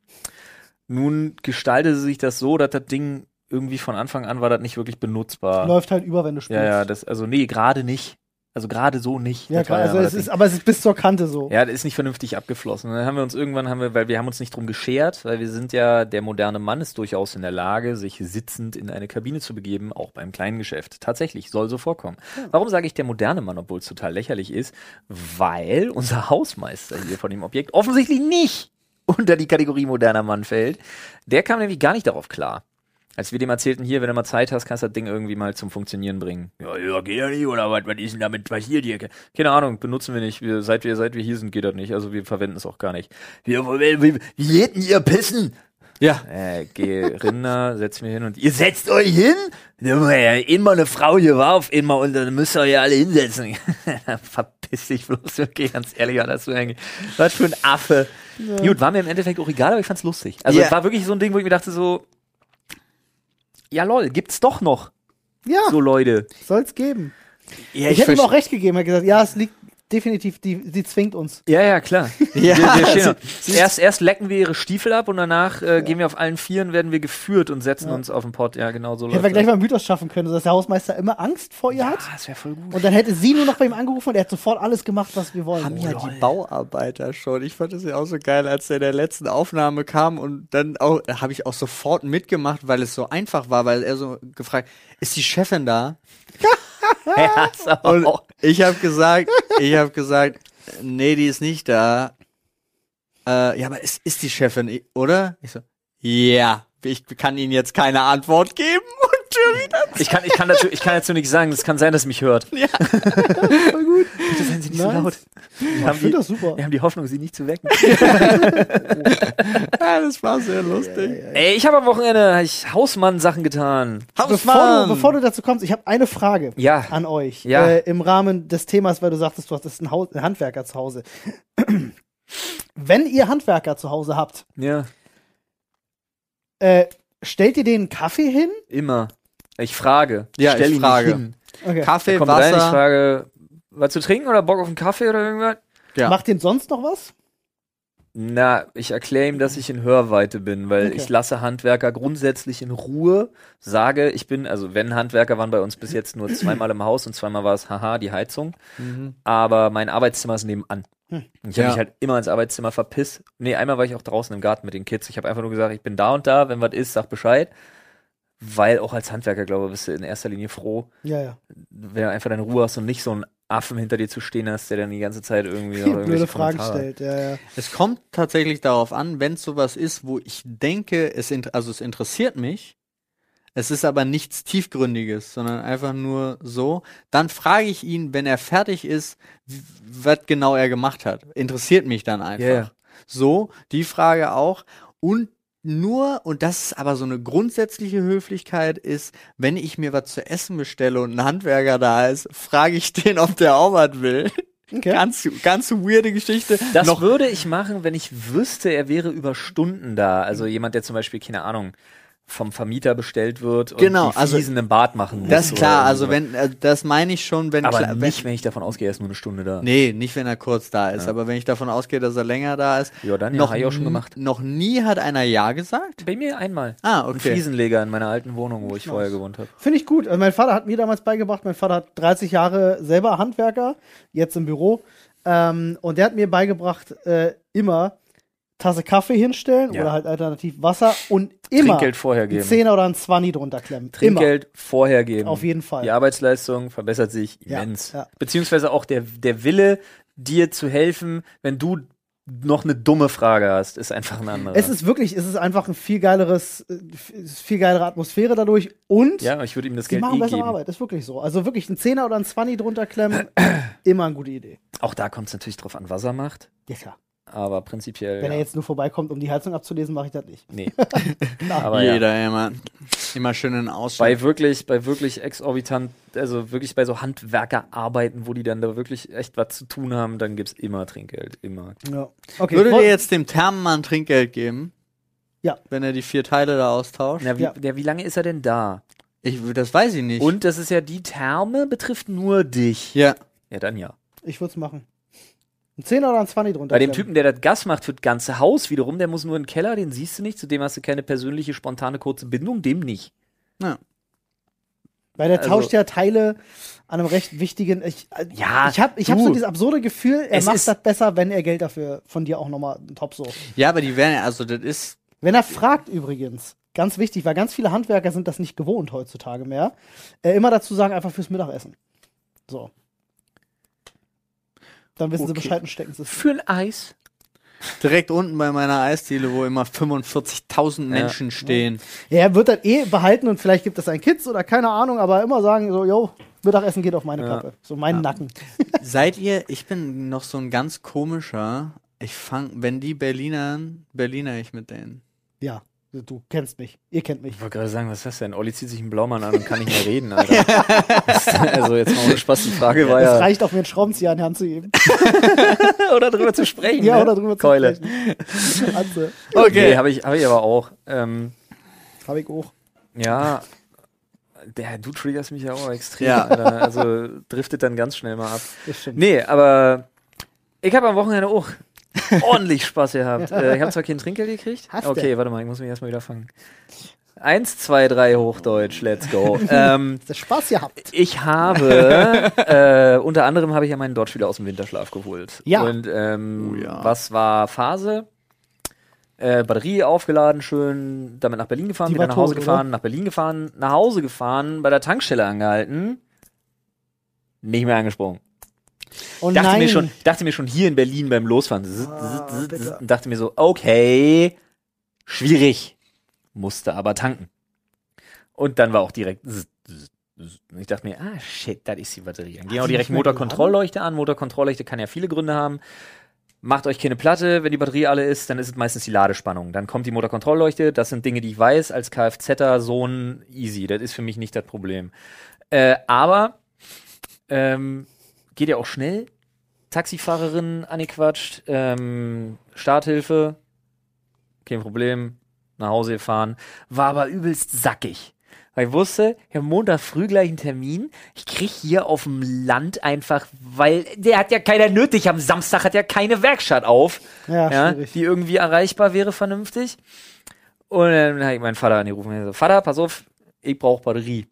Nun gestaltete sich das so, dass das Ding irgendwie von Anfang an war das nicht wirklich benutzbar. Läuft halt über, wenn du spielst. Ja, ja, das, also nee, gerade nicht. Also gerade so nicht. Ja, klar, also aber es ist, aber es ist bis zur Kante so. ja, das ist nicht vernünftig abgeflossen. Und dann haben wir uns irgendwann, haben wir, weil wir haben uns nicht drum geschert, weil wir sind ja, der moderne Mann ist durchaus in der Lage, sich sitzend in eine Kabine zu begeben, auch beim kleinen Geschäft. Tatsächlich, soll so vorkommen. Warum sage ich der moderne Mann, obwohl es total lächerlich ist? Weil unser Hausmeister hier von dem Objekt offensichtlich nicht unter die Kategorie moderner Mann fällt. Der kam nämlich gar nicht darauf klar. Als wir dem erzählten, hier, wenn du mal Zeit hast, kannst du das Ding irgendwie mal zum Funktionieren bringen. Ja, ja, geht ja nicht, oder was, was ist denn damit passiert hier? Keine Ahnung, benutzen wir nicht. Wir, seit wir, seit wir hier sind, geht das nicht. Also wir verwenden es auch gar nicht. Wir, wie, wie, wie hätten ihr pissen? Ja. Äh, geh Rinder, setz mir hin und ihr setzt euch hin? Ja, ja, immer eine Frau hier war auf immer und dann müsst ihr euch alle hinsetzen. Verpiss dich bloß, okay, ganz ehrlich, war das so eigentlich. Was für ein Affe. Gut, war mir im Endeffekt auch egal, aber ich fand's lustig. Also Ja. es war wirklich so ein Ding, wo ich mir dachte so, ja lol, gibt's doch noch Ja, so Leute. soll's geben. ja Ich, hätte ihm auch recht gegeben. Er hat gesagt, ja, es liegt definitiv, die, sie zwingt uns. Ja, ja, klar. Ja, wir, wir stehen sie- noch. erst, erst lecken wir ihre Stiefel ab und danach äh, gehen wir auf allen Vieren, werden wir geführt und setzen uns auf den Pott. Ja, genau so Hätten wir gleich mal einen Mythos schaffen können, dass der Hausmeister immer Angst vor ihr hat. Ah, das wäre voll gut. Und dann hätte sie nur noch bei ihm angerufen und er hat sofort alles gemacht, was wir wollen. haben Oh, ja lol. die Bauarbeiter schon. Ich fand das ja auch so geil, als er in der letzten Aufnahme kam und dann auch, da habe ich auch sofort mitgemacht, weil es so einfach war, weil er so gefragt, ist die Chefin da? Und ich habe gesagt, ich habe gesagt, nee, die ist nicht da. Äh, ja, aber es ist die Chefin, oder? Ich so, ja, ich kann Ihnen jetzt keine Antwort geben und Tür wieder. Ich kann, ich kann dazu, ich kann dazu nichts sagen. Es kann sein, dass es mich hört. Ja. Bitte seien Sie nicht Nice. so laut. Wir haben, Ich finde die, das super. wir haben die Hoffnung, Sie nicht zu wecken. ja, das war sehr lustig. Ey, ich habe am Wochenende Hausmann-Sachen getan. Bevor du, bevor du dazu kommst, ich habe eine Frage Ja. an euch. Ja. Äh, Im Rahmen des Themas, weil du sagtest, du hast einen, Handwerker zu Hause. Wenn ihr Handwerker zu Hause habt, Ja, äh, stellt ihr denen Kaffee hin? immer. Ich frage. Ja, stell ich ihn frage. Nicht hin. Okay. Kaffee, Kommt rein, ich Wasser. frage, was zu trinken oder Bock auf einen Kaffee oder irgendwas? Ja. Macht ihr sonst noch was? Na, ich erkläre ihm, dass ich in Hörweite bin, weil Okay. ich lasse Handwerker grundsätzlich in Ruhe, sage, ich bin, also wenn Handwerker waren bei uns bis jetzt nur zweimal im Haus und zweimal war es, haha, die Heizung, Mhm. aber mein Arbeitszimmer ist nebenan. Hm. Ich habe Ja. mich halt immer ins Arbeitszimmer verpisst. Nee, einmal war ich auch draußen im Garten mit den Kids. Ich habe einfach nur gesagt, ich bin da und da, wenn was ist, sag Bescheid. Weil auch als Handwerker, glaube ich, bist du in erster Linie froh, Ja, ja. wenn du einfach deine Ruhe hast und nicht so einen Affen hinter dir zu stehen hast, der dann die ganze Zeit irgendwie Blöde Fragen Kommentare- stellt. Ja, ja. Es kommt tatsächlich darauf an, wenn es sowas ist, wo ich denke, es, also es interessiert mich, es ist aber nichts Tiefgründiges, sondern einfach nur so, dann frage ich ihn, wenn er fertig ist, was genau er gemacht hat. Interessiert mich dann einfach. Ja. So, die Frage auch. Und nur, und das ist aber so eine grundsätzliche Höflichkeit, ist, wenn ich mir was zu essen bestelle und ein Handwerker da ist, frage ich den, ob der auch was will. Okay. Ganz, ganz weirde Geschichte. Das Noch würde ich machen, wenn ich wüsste, er wäre über Stunden da. Also jemand, der zum Beispiel, keine Ahnung, vom Vermieter bestellt wird und Genau, die also- Fliesen im Bad machen muss. Das ist klar, also wenn, äh, das meine ich schon, wenn Aber klar, nicht, wenn, wenn ich davon ausgehe, er ist nur eine Stunde da. Nee, nicht wenn er kurz da ist, Ja. aber wenn ich davon ausgehe, dass er länger da ist. Ja, dann ja, noch, hab ich auch schon gemacht. Noch nie hat einer Ja gesagt? Bei mir einmal. Ah, Ein okay. Fliesenleger in meiner alten Wohnung, wo ich vorher gewohnt habe. Finde ich gut. Also mein Vater hat mir damals beigebracht, mein Vater hat 30 Jahre selber Handwerker, jetzt im Büro. Ähm, und der hat mir beigebracht, äh, immer Tasse Kaffee hinstellen Ja. oder halt alternativ Wasser und immer Trinkgeld vorher einen geben. Zehner oder einen Zwanni drunter klemmen. Trinkgeld vorher geben. Immer. Auf jeden Fall. Die Arbeitsleistung verbessert sich Ja, immens. ja. Beziehungsweise auch der, der Wille, dir zu helfen, wenn du noch eine dumme Frage hast, ist einfach ein anderer. Es ist wirklich, es ist einfach ein viel geileres, äh, viel geilere Atmosphäre dadurch und ja, ich würde ihm das Geld machen eh bessere geben. Arbeit. Ist wirklich so. Also wirklich ein Zehner oder ein Zwanni drunter klemmen, immer eine gute Idee. Auch da kommt es natürlich drauf an, was er macht. Ja, klar. Aber prinzipiell. Wenn ja. er jetzt nur vorbeikommt, um die Heizung abzulesen, mache ich das nicht. Nee. Aber ja. Jeder immer, immer schön in Ausschau. Bei wirklich, bei wirklich exorbitant, also wirklich bei so Handwerkerarbeiten, wo die dann da wirklich echt was zu tun haben, dann gibt's immer Trinkgeld. Immer. Ja. Okay, Würdet ihr jetzt dem Thermenmann Trinkgeld geben? Ja. Wenn er die vier Teile da austauscht? Na, wie, Ja. der, wie lange ist er denn da? Ich, das weiß ich nicht. Und das ist ja die Therme, betrifft nur dich. Ja. Ja, dann ja. ich würde es machen. Ein Zehner oder ein Zwanni drunter Bei dem. Typen, der das Gas macht für das ganze Haus wiederum, der muss nur in den Keller, den siehst du nicht, zudem hast du keine persönliche, spontane, kurze Bindung, dem nicht. ja. Weil der Also- tauscht ja Teile an einem recht wichtigen. Ich, äh, Ja, ich habe ich hab so dieses absurde Gefühl, er Es macht das besser, wenn er Geld dafür von dir auch nochmal top so. Ja, aber die werden, also das ist, Wenn er fragt übrigens, ganz wichtig, weil ganz viele Handwerker sind das nicht gewohnt heutzutage mehr, äh, immer dazu sagen, einfach fürs Mittagessen. So. Dann wissen sie Okay. Bescheid und stecken sie es. Für ein Eis? direkt unten bei meiner Eisdiele, wo immer 45.000 Menschen stehen. Ja, er wird das eh behalten und vielleicht gibt es ein Kids oder keine Ahnung, aber immer sagen so, yo, Mittagessen geht auf meine Ja. Kappe. So meinen Nacken. Seid ihr, ich bin noch so ein ganz komischer, ich fang, wenn die Berlinern, Berliner ich mit denen. Ja, du kennst mich. Ihr kennt mich. Ich wollte gerade sagen, was ist das denn? Olli zieht sich einen Blaumann an und kann nicht mehr reden, Alter. Das- also jetzt mal ohne Spaß, die Frage war Es ja, reicht auch, mir einen Schraubenzieher an die Hand zu geben. oder drüber zu sprechen. ja, ne? oder drüber Keule. zu sprechen. Atze. Okay, habe ich, hab ich aber auch. Ähm, Hab ich auch. ja, der, du triggerst mich ja auch extrem. Ja. Alter. Also driftet dann ganz schnell mal ab. Das stimmt. Nee, aber ich habe am Wochenende auch ordentlich Spaß gehabt. Äh, ich habe zwar kein Trinkgeld gekriegt. Hast du? okay, warte mal, ich muss mich erstmal wieder fangen. Eins, zwei, drei, Hochdeutsch, let's go. ähm, Hast du Spaß gehabt? ich habe, äh, unter anderem habe ich ja meinen Dodge wieder aus dem Winterschlaf geholt. Ja. Und ähm, Oh ja. was war Phase? Äh, Batterie aufgeladen, schön damit nach Berlin gefahren, Die wieder nach Hause tot, gefahren, nach Berlin gefahren, nach Hause gefahren, bei der Tankstelle angehalten, nicht mehr angesprungen. Und dachte nein. mir schon, dachte mir schon hier in Berlin beim Losfahren, zzz, zzz, zzz, und dachte mir so, okay, schwierig, musste aber tanken. Und dann war auch direkt. Und ich dachte mir, ah shit, das ist die Batterie. Dann ging Hat auch direkt Motorkontrollleuchte an. Motorkontrollleuchte kann ja viele Gründe haben. Macht euch keine Platte, wenn die Batterie alle ist, dann ist es meistens die Ladespannung. Dann kommt die Motorkontrollleuchte, das sind Dinge, die ich weiß, als Kfzer Sohn easy. Das ist für mich nicht das Problem. Äh, aber ähm, geht ja auch schnell. Taxifahrerin angequatscht, ähm, Starthilfe, kein Problem, nach Hause gefahren, war aber übelst sackig. Weil ich wusste, ich habe Montag früh gleich einen Termin. Ich krieg hier auf dem Land einfach, weil der hat ja keiner nötig. Am Samstag hat ja keine Werkstatt auf, Ja, ja, die irgendwie erreichbar wäre vernünftig. Und dann habe ich meinen Vater angerufen. Er so, Vater, pass auf, ich brauche Batterie.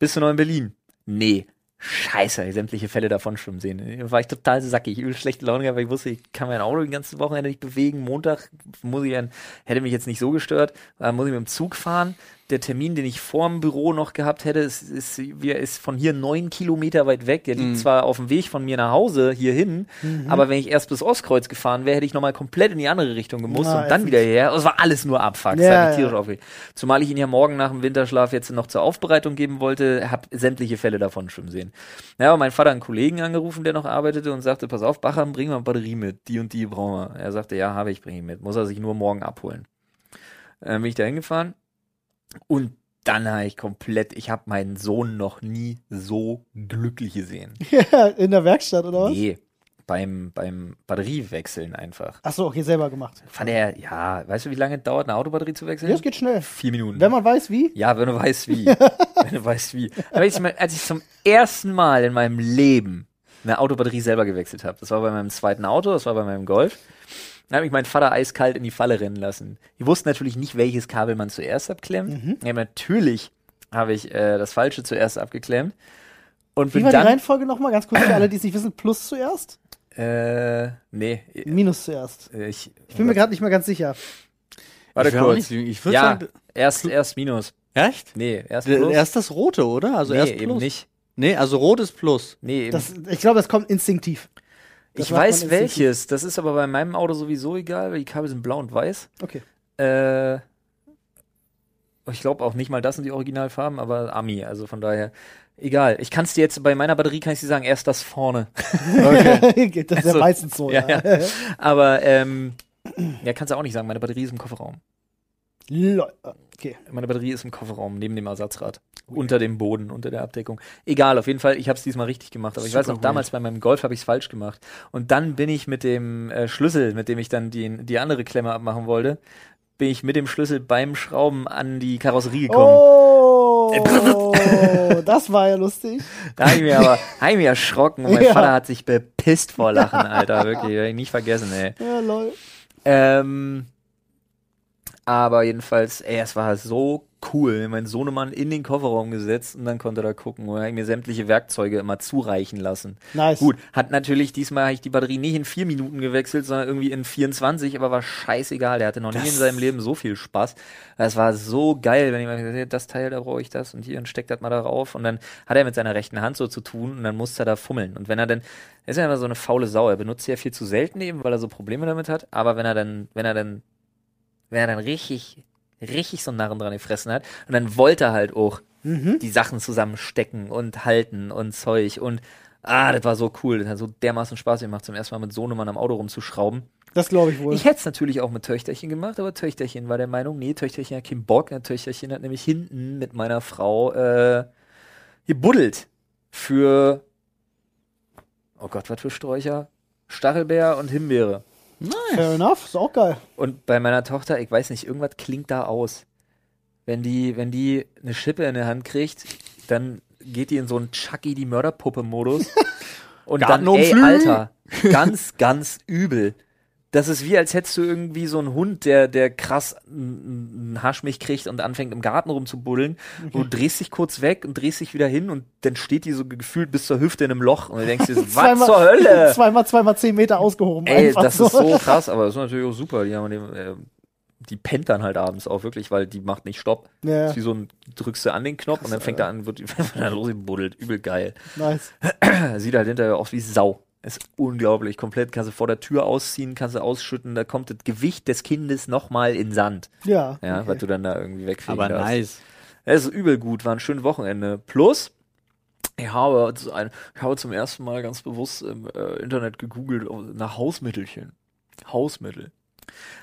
Bist du noch in Berlin? Nee. Scheiße, sämtliche Fälle davon schwimmen sehen. Da war ich total sackig, übel schlechte Laune gehabt, weil ich wusste, ich kann mein Auto die ganze Wochenende nicht bewegen. Montag muss ich dann, hätte mich jetzt nicht so gestört, äh, muss ich mit dem Zug fahren. Der Termin, den ich vorm Büro noch gehabt hätte, ist, ist, ist von hier neun Kilometer weit weg. Der liegt Mhm. zwar auf dem Weg von mir nach Hause hierhin, Mhm. aber wenn ich erst bis Ostkreuz gefahren wäre, hätte ich nochmal komplett in die andere Richtung gemusst Ah, und dann wieder hierher. Es war alles nur Abfuck. Ja, ja. Zumal ich ihn ja morgen nach dem Winterschlaf jetzt noch zur Aufbereitung geben wollte, hab sämtliche Fälle davon schwimmen sehen. Ja, aber mein Vater hat einen Kollegen angerufen, der noch arbeitete und sagte, pass auf, Bacham, bring mal Batterie mit. Die und die brauchen wir. Er sagte, ja, habe ich, bring ihn mit. Muss er sich nur morgen abholen. Äh, bin ich da hingefahren und dann habe ich komplett, ich habe meinen Sohn noch nie so glücklich gesehen. Ja, in der Werkstatt, oder was? Nee, beim, beim Batteriewechseln einfach. Achso, okay, selber gemacht. Fand er, ja, weißt du, wie lange es dauert, eine Autobatterie zu wechseln? Ja, es geht schnell. Vier Minuten. Wenn man weiß, wie. Ja, wenn du weißt wie. wenn du weißt wie. Aber ich, als ich zum ersten Mal in meinem Leben eine Autobatterie selber gewechselt habe, das war bei meinem zweiten Auto, das war bei meinem Golf, dann habe ich meinen Vater eiskalt in die Falle rennen lassen. Ich wusste natürlich nicht, welches Kabel man zuerst abklemmt. Ja, natürlich habe ich äh, das falsche zuerst abgeklemmt. Und Wie war die. Reihenfolge nochmal? Ganz kurz für alle, die es nicht wissen. Plus zuerst? Äh, nee. Minus zuerst. äh, Ich, Ich bin mir gerade nicht mehr ganz sicher. Warte ich kurz. Ich würde Ja, sagen, erst, erst Minus. echt? Nee, erst Plus. Erst das Rote, oder? Also nee, erst eben Plus. nicht. Nee, also Rot ist Plus. Nee, eben. Das, ich glaube, das kommt instinktiv. Das ich weiß welches. Das ist aber bei meinem Auto sowieso egal, weil die Kabel sind blau und weiß. Okay. Äh, ich glaube auch nicht mal das sind die Originalfarben, aber Ami, also von daher egal. Ich kann es dir jetzt bei meiner Batterie kann ich dir sagen, erst das vorne. das ist ja Also, meistens so. ja, Ja, ja. Aber ähm, ja, kannst du auch nicht sagen, meine Batterie ist im Kofferraum. Lol. Okay. Meine Batterie ist im Kofferraum neben dem Ersatzrad, unter dem Boden, unter der Abdeckung. Egal, auf jeden Fall, ich habe es diesmal richtig gemacht. Aber ich weiß Super noch, damals bei meinem Golf habe ich es falsch gemacht. Und dann bin ich mit dem äh, Schlüssel, mit dem ich dann die, die andere Klemme abmachen wollte, bin ich mit dem Schlüssel beim Schrauben an die Karosserie gekommen. Oh, das war ja lustig. Da habe ich mir aber hab ich mir erschrocken und mein Ja. Vater hat sich bepisst vor Lachen, Alter. Wirklich, werde ich nicht vergessen, ey. Ja, lol. Ähm, aber jedenfalls, ey, es war so cool. Mein Sohnemann in den Kofferraum gesetzt und dann konnte er da gucken. Und er hat mir sämtliche Werkzeuge immer zureichen lassen. Nice. Gut, hat natürlich diesmal hab ich die Batterie nicht in vier Minuten gewechselt, sondern irgendwie in 24, aber war scheißegal. Der hatte noch nie in seinem Leben so viel Spaß. Das war so geil, wenn ich mal gesagt habe, das Teil, da brauche ich das und hier und steckt das mal darauf. Und dann hat er mit seiner rechten Hand so zu tun und dann musste er da fummeln. Und wenn er dann, er ist ja immer so eine faule Sau, er benutzt sie ja viel zu selten eben, weil er so Probleme damit hat. Aber wenn er dann, wenn er dann, wenn er dann richtig, richtig so einen Narren dran gefressen hat und dann wollte er halt auch Mhm. die Sachen zusammenstecken und halten und Zeug und ah, das war so cool. Das hat so dermaßen Spaß gemacht, zum ersten Mal mit Sohnemann am Auto rumzuschrauben. Das glaube ich wohl. Ich hätte es natürlich auch mit Töchterchen gemacht, aber Töchterchen war der Meinung, nee, Töchterchen hat keinen Bock. Und Töchterchen hat nämlich hinten mit meiner Frau äh, gebuddelt für, oh Gott, was für Sträucher? Stachelbeer und Himbeere. Fair enough, ist auch geil. Und bei meiner Tochter, ich weiß nicht, irgendwas klingt da aus. Wenn die, wenn die eine Schippe in der Hand kriegt, dann geht die in so einen Chucky die Mörderpuppe-Modus. Und dann, ey. Alter, ganz, ganz übel. Das ist wie, als hättest du irgendwie so einen Hund, der, der krass einen Haschmich kriegt und anfängt im Garten rumzubuddeln. Und du drehst dich kurz weg und drehst dich wieder hin und dann steht die so gefühlt bis zur Hüfte in einem Loch und du denkst dir, so, was Zweimal- zur Hölle? Zweimal, zweimal zehn Meter ausgehoben. Ey, das so. ist so krass, aber das ist natürlich auch super. Die haben den, äh, die pennt dann halt abends auch wirklich, weil die macht nicht Stopp. Ja, ist wie so ein, drückst du an den Knopf und dann fängt er an, wird dann losgebuddelt. Übel geil. nice. Sieht halt hinterher aus wie Sau. Ist unglaublich. Komplett kannst du vor der Tür ausziehen, kannst du ausschütten, da kommt das Gewicht des Kindes nochmal in Sand. Ja. Ja, okay. was du dann da irgendwie wegfegen Aber darfst. nice. Es ist übel gut, war ein schönes Wochenende. Plus, ich habe, ich habe zum ersten Mal ganz bewusst im äh, Internet gegoogelt oh, nach Hausmittelchen. Hausmittel.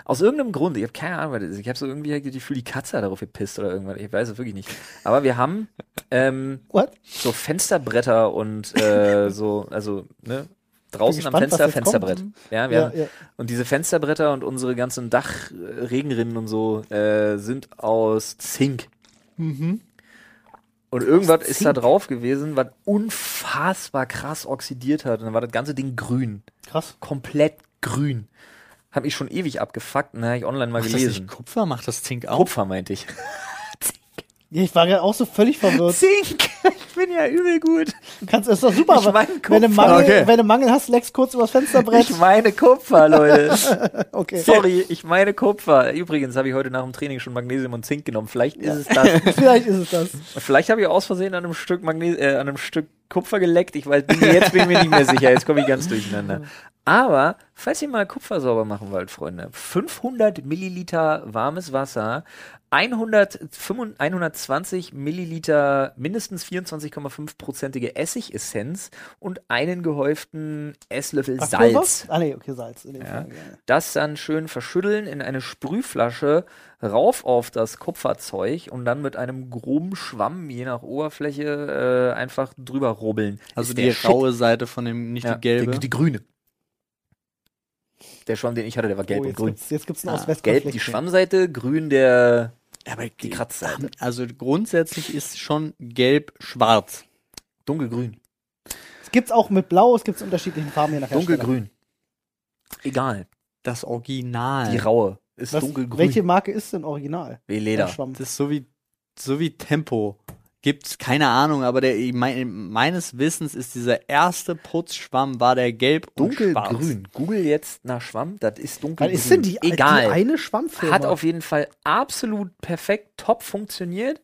Aus irgendeinem Grund, ich habe keine Ahnung, was das ist. Ich habe so irgendwie das Gefühl, die Katze hat darauf gepisst oder irgendwas. Ich weiß es wirklich nicht. Aber wir haben ähm, What? so Fensterbretter und äh, so, also ne, draußen am gespannt, was Fenster Fensterbrett. kommt. Ja, wir Ja, haben, ja. und diese Fensterbretter und unsere ganzen Dachregenrinnen und so äh, sind aus Zink. Mhm. Und irgendwas ist da drauf gewesen, was unfassbar krass oxidiert hat. Und dann war das ganze Ding grün. Krass. Komplett grün. Hab ich schon ewig abgefuckt und dann habe ich online mal das gelesen. nicht Kupfer? Macht das Zink auch? Kupfer meinte ich. Ja, Ich war ja auch so völlig verwirrt. Zink! Ich bin ja übel gut. Kannst, ist doch super, Ich aber mein wenn du Kupfer. Mangel, Okay. wenn du Mangel hast, leckst kurz übers Fensterbrett. Ich meine Kupfer, Leute. Okay. Sorry, ich meine Kupfer. Übrigens habe ich heute nach dem Training schon Magnesium und Zink genommen. Vielleicht ist es das. Vielleicht ist es das. Vielleicht habe ich aus Versehen an einem Stück Magne äh, an einem Stück Kupfer geleckt. Ich weiß, bin mir- jetzt bin ich mir nicht mehr sicher. Jetzt komme ich ganz durcheinander. Aber falls ihr mal Kupfer sauber machen wollt, Freunde, 500 Milliliter warmes Wasser, 125 120 Milliliter mindestens 24,5-prozentige Essigessenz und einen gehäuften Esslöffel Ach, Salz. Ah, nee, okay, Salz. In dem Ja. Fall, ja. Das dann schön verschütteln in eine Sprühflasche, rauf auf das Kupferzeug und dann mit einem groben Schwamm, je nach Oberfläche, äh, einfach drüber rubbeln. Also Ist die Shit. raue Seite von dem, nicht Ja, die gelbe. Die, die grüne. Der Schwamm, den ich hatte, der war gelb oh, und jetzt grün. gibt's, jetzt gibt's einen Ah. Gelb die Schwammseite, grün der aber die Kratzseite. Also grundsätzlich ist schon gelb-schwarz. Dunkelgrün. Es gibt's auch mit Blau, es gibt's unterschiedlichen Farben je nach Hersteller. Dunkelgrün. Egal. Das Original. Die raue ist Was, dunkelgrün. welche Marke ist denn original? Wie Der Leder. Das ist so wie, so wie Tempo. Gibt's keine Ahnung, aber der, mein, meines Wissens ist dieser erste Putzschwamm war der gelb. Dunkelgrün. Google jetzt nach Schwamm, das ist dunkelgrün. Was ist denn die, Egal. die eine Schwammfirma? Hat auf jeden Fall absolut perfekt top funktioniert.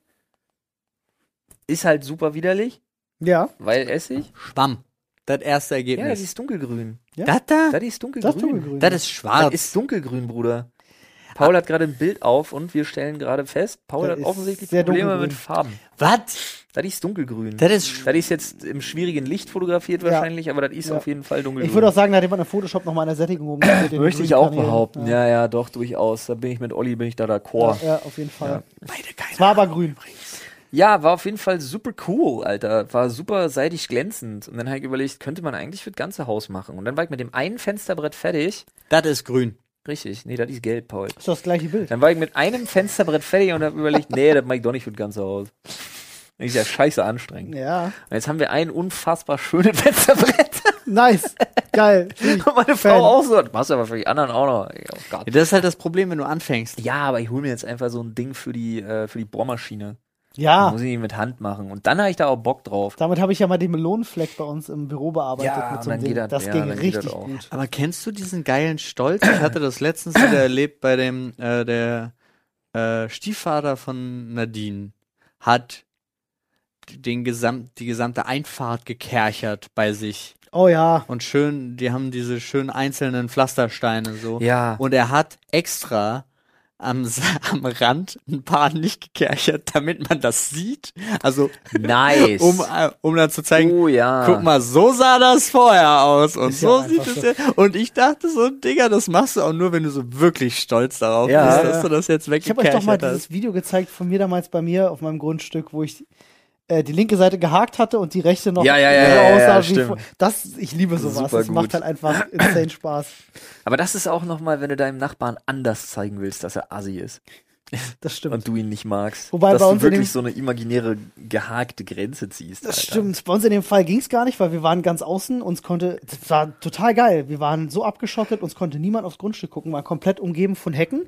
Ist halt super widerlich, ja, weil Essig. Schwamm. Das erste Ja, Ergebnis. das ist dunkelgrün. Ja? das da? Das ist dunkelgrün. Das ist dunkelgrün. Das ist schwarz. Das ist dunkelgrün, Bruder. Paul hat gerade ein Bild auf und wir stellen gerade fest, Paul Das hat offensichtlich Probleme mit Farben. Was? Das ist dunkelgrün. Das ist Das ist jetzt im schwierigen Licht fotografiert Ja. wahrscheinlich, aber das ist Ja. auf jeden Fall dunkelgrün. Ich würde auch sagen, nachdem man in Photoshop noch mal eine Sättigung um Möchte ich auch behaupten. Ja. ja, doch, durchaus. Da bin ich mit Olli, bin ich da d'accord. Ja, ja, auf jeden Fall. Beide keine Es war aber grün. Ja, war auf jeden Fall super cool, Alter. War super seidig glänzend. Und dann habe ich überlegt, könnte man eigentlich für das ganze Haus machen. Und dann war ich mit dem einen Fensterbrett fertig. Das ist grün. Richtig, nee, das ist gelb, Paul. Ist doch das gleiche Bild. Dann war ich mit einem Fensterbrett fertig und habe überlegt, nee, das mache ich doch nicht für das ganze Haus. Das ist ja scheiße anstrengend. Ja. Und jetzt haben wir ein unfassbar schönes Fensterbrett. Nice. Geil. Und meine Fan. Frau auch so. Das machst du aber für die anderen auch noch. Oh Gott. Das ist halt das Problem, wenn du anfängst. Ja, aber ich hole mir jetzt einfach so ein Ding für die, äh, für die Bohrmaschine. Ja. Muss ich nicht mit Hand machen. Und dann habe ich da auch Bock drauf. Damit habe ich ja mal den Melonenfleck bei uns im Büro bearbeitet Ja, mit so einem dann geht das- das ja, ging dann geht das richtig auch. gut. Aber kennst du diesen geilen Stolz? Ich hatte das letztens wieder erlebt bei dem, äh, der äh, Stiefvater von Nadine hat den gesamt, die gesamte Einfahrt gekerchert bei sich. Oh ja. Und schön, die haben diese schönen einzelnen Pflastersteine so. Ja. Und er hat extra am, am Rand ein paar nicht gekerchert, damit man das sieht. Also, Nice. um, äh, um dann zu zeigen, oh ja. Guck mal, so sah das vorher aus und Ist ja so einfach sieht es so. jetzt. Und ich dachte so, Digga, das machst du auch nur, wenn du so wirklich stolz darauf Ja. bist, Ja. dass du das jetzt Ich habe euch doch mal weggekerchert dieses hast. Video gezeigt von mir damals bei mir auf meinem Grundstück, wo ich äh, die linke Seite gehakt hatte und die rechte noch Ja, ja, ja, so ja, ja, aussah ja, wie Das, ich liebe sowas. Super das macht halt einfach insane Spaß. Aber das ist auch nochmal, wenn du deinem Nachbarn anders zeigen willst, dass er assi ist. Das stimmt. Und du ihn nicht magst. Wobei dass bei du uns in wirklich so eine imaginäre, gehakte Grenze ziehst. Das Alter. stimmt. Bei uns in dem Fall ging es gar nicht, weil wir waren ganz außen. Uns konnte, das war total geil. Wir waren so abgeschottet, uns konnte niemand aufs Grundstück gucken, waren komplett umgeben von Hecken.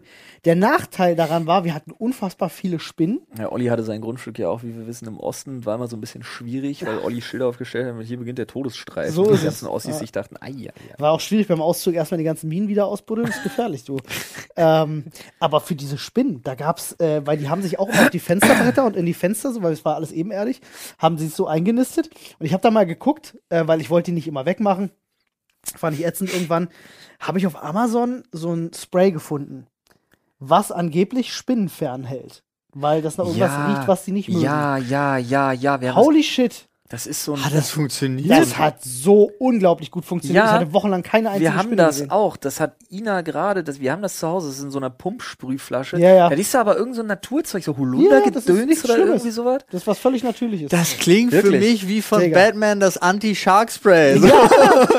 Der Nachteil daran war, wir hatten unfassbar viele Spinnen. Ja, Olli hatte sein Grundstück ja auch, wie wir wissen, im Osten. War immer so ein bisschen schwierig, weil Olli Schilder aufgestellt hat, hier beginnt der Todesstreif. So ist die es. ganzen Ossis Ja. sich dachten, ai, ja, ja. War auch schwierig beim Auszug erstmal die ganzen Minen wieder ausbuddeln. Das ist gefährlich, du. ähm, aber für diese Spinnen, da gab's, äh, weil die haben sich auch auf die Fensterbretter und in die Fenster, so, weil es war alles ebenerdig, haben sie es so eingenistet. Und ich habe da mal geguckt, äh, weil ich wollte die nicht immer wegmachen. Fand ich ätzend irgendwann. Habe ich auf Amazon so ein Spray gefunden, was angeblich Spinnen fernhält. Weil das noch irgendwas Ja, riecht, was die nicht mögen. Ja, ja, ja, ja. Holy shit. Das, ist so ein. Hat das funktioniert? Das hat so unglaublich gut funktioniert. Ja. ich hatte wochenlang keine einzige wir haben Spinne das gesehen. auch. Das hat Ina gerade, das, wir haben das zu Hause, das ist in so einer Pumpsprühflasche. Ja, ja. Da ist da aber irgend so ein Naturzeug, so Ja, Holunder-Gedöns nichts oder Schlimmes. irgendwie sowas. Das ist was völlig Natürliches. Das klingt für Wirklich? mich wie von Digga. Batman das Anti-Shark-Spray. So. ja,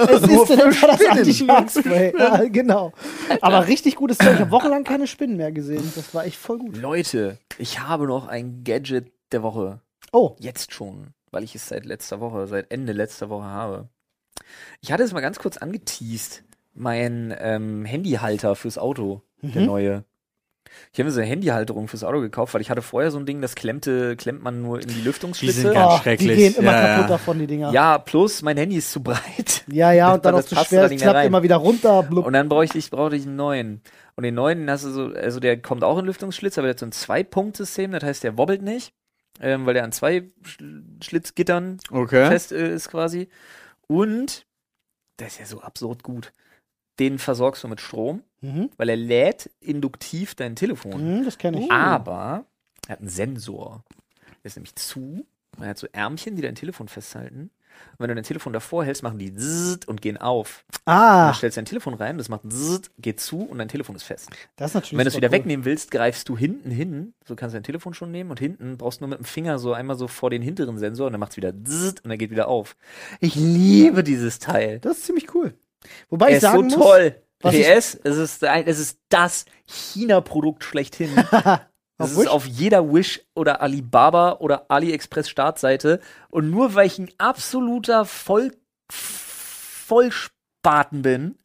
es ist für Fall das Spinnen. Anti-Shark-Spray. Ja, genau. Aber richtig gutes Zeug. Ich habe wochenlang keine Spinnen mehr gesehen. Das war echt voll gut. Leute, ich habe noch ein Gadget der Woche. Oh, Jetzt schon, weil ich es seit letzter Woche, seit Ende letzter Woche habe. Ich hatte es mal ganz kurz angeteased. Mein ähm, Handyhalter fürs Auto, der Mhm. neue. Ich habe mir so eine Handyhalterung fürs Auto gekauft, weil ich hatte vorher so ein Ding, das klemmte, klemmt man nur in die Lüftungsschlitze. sind ganz oh, die schrecklich. gehen immer Ja, kaputt ja. davon, die Dinger. ja, plus mein Handy ist zu breit. ja, ja und dann Das auch zu schwer. Es klappt rein. immer wieder runter. Blub. Und dann bräuchte ich, brauchte ich einen neuen. Und den neuen, den hast du so, also der kommt auch in Lüftungsschlitz, aber der hat so ein Zwei-Punkt-System, das heißt, der wobbelt nicht, ähm, weil der an zwei Sch Schlitzgittern Okay. fest äh, ist quasi. Und, der ist ja so absurd gut. Den versorgst du mit Strom, Mhm. weil er lädt induktiv dein Telefon. Mhm, das kenne ich. Aber er hat einen Sensor. Der ist nämlich zu. Er hat so Ärmchen, die dein Telefon festhalten. Und wenn du dein Telefon davor hältst, machen die zzzzt und gehen auf. Ah, Dann stellst dein Telefon rein, das macht zzzzt, geht zu und dein Telefon ist fest. das ist natürlich. Und wenn du es wieder cool. wegnehmen willst, greifst du hinten hin. So kannst du dein Telefon schon nehmen und hinten brauchst du nur mit dem Finger so einmal so vor den hinteren Sensor und dann macht es wieder zzzzt und dann geht wieder auf. Ich liebe dieses Teil. Das ist ziemlich cool. Wobei Er ich ist so sagen muss, toll. PS, es ist, ein, es ist das China-Produkt schlechthin. Das Auf ist Wish? auf jeder Wish oder Alibaba oder AliExpress Startseite. Und nur weil ich ein absoluter Voll Vollspaten bin,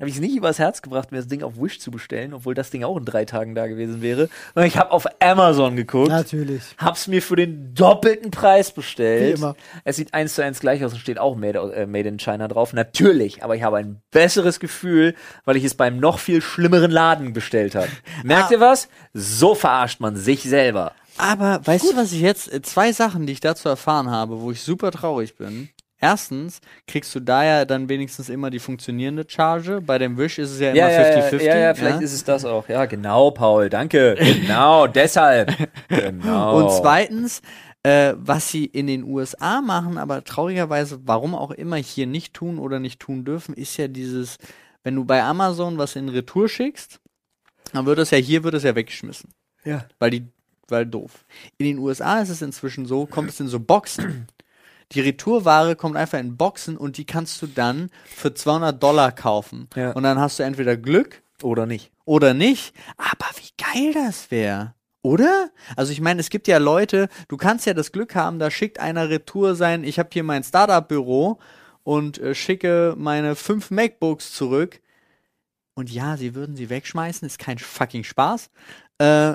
habe ich es nicht übers Herz gebracht, mir das Ding auf Wish zu bestellen, obwohl das Ding auch in drei Tagen da gewesen wäre. Und ich habe auf Amazon geguckt. Natürlich. Hab's mir für den doppelten Preis bestellt. Wie immer. Es sieht eins zu eins gleich aus und steht auch Made, äh, Made in China drauf. Natürlich, aber ich habe ein besseres Gefühl, weil ich es beim noch viel schlimmeren Laden bestellt habe. Merkt ihr was? So verarscht man sich selber. Aber weißt du, was ich jetzt, äh, zwei Sachen, die ich dazu erfahren habe, wo ich super traurig bin. Erstens kriegst du da ja dann wenigstens immer die funktionierende Charge. Bei dem Wish ist es ja immer Ja, ja, 50-50. ja, ja, ja, vielleicht ist es das auch. Ja, genau, Paul, danke. Genau, deshalb. Genau. Und zweitens, äh, was sie in den USA machen, aber traurigerweise, warum auch immer hier nicht tun oder nicht tun dürfen, ist ja dieses, wenn du bei Amazon was in Retour schickst, dann wird es ja hier wird es ja weggeschmissen. Ja. Weil die, weil doof. In den USA ist es inzwischen so, kommt es in so Boxen. Die Retourware kommt einfach in Boxen und die kannst du dann für 200 Dollar kaufen. Ja. Und dann hast du entweder Glück Oder nicht. oder nicht. Aber wie geil das wäre. Oder? Also ich meine, es gibt ja Leute, du kannst ja das Glück haben, da schickt einer Retour sein, ich habe hier mein Startup-Büro und äh, schicke meine fünf MacBooks zurück. Und ja, sie würden sie wegschmeißen, ist kein fucking Spaß. Äh,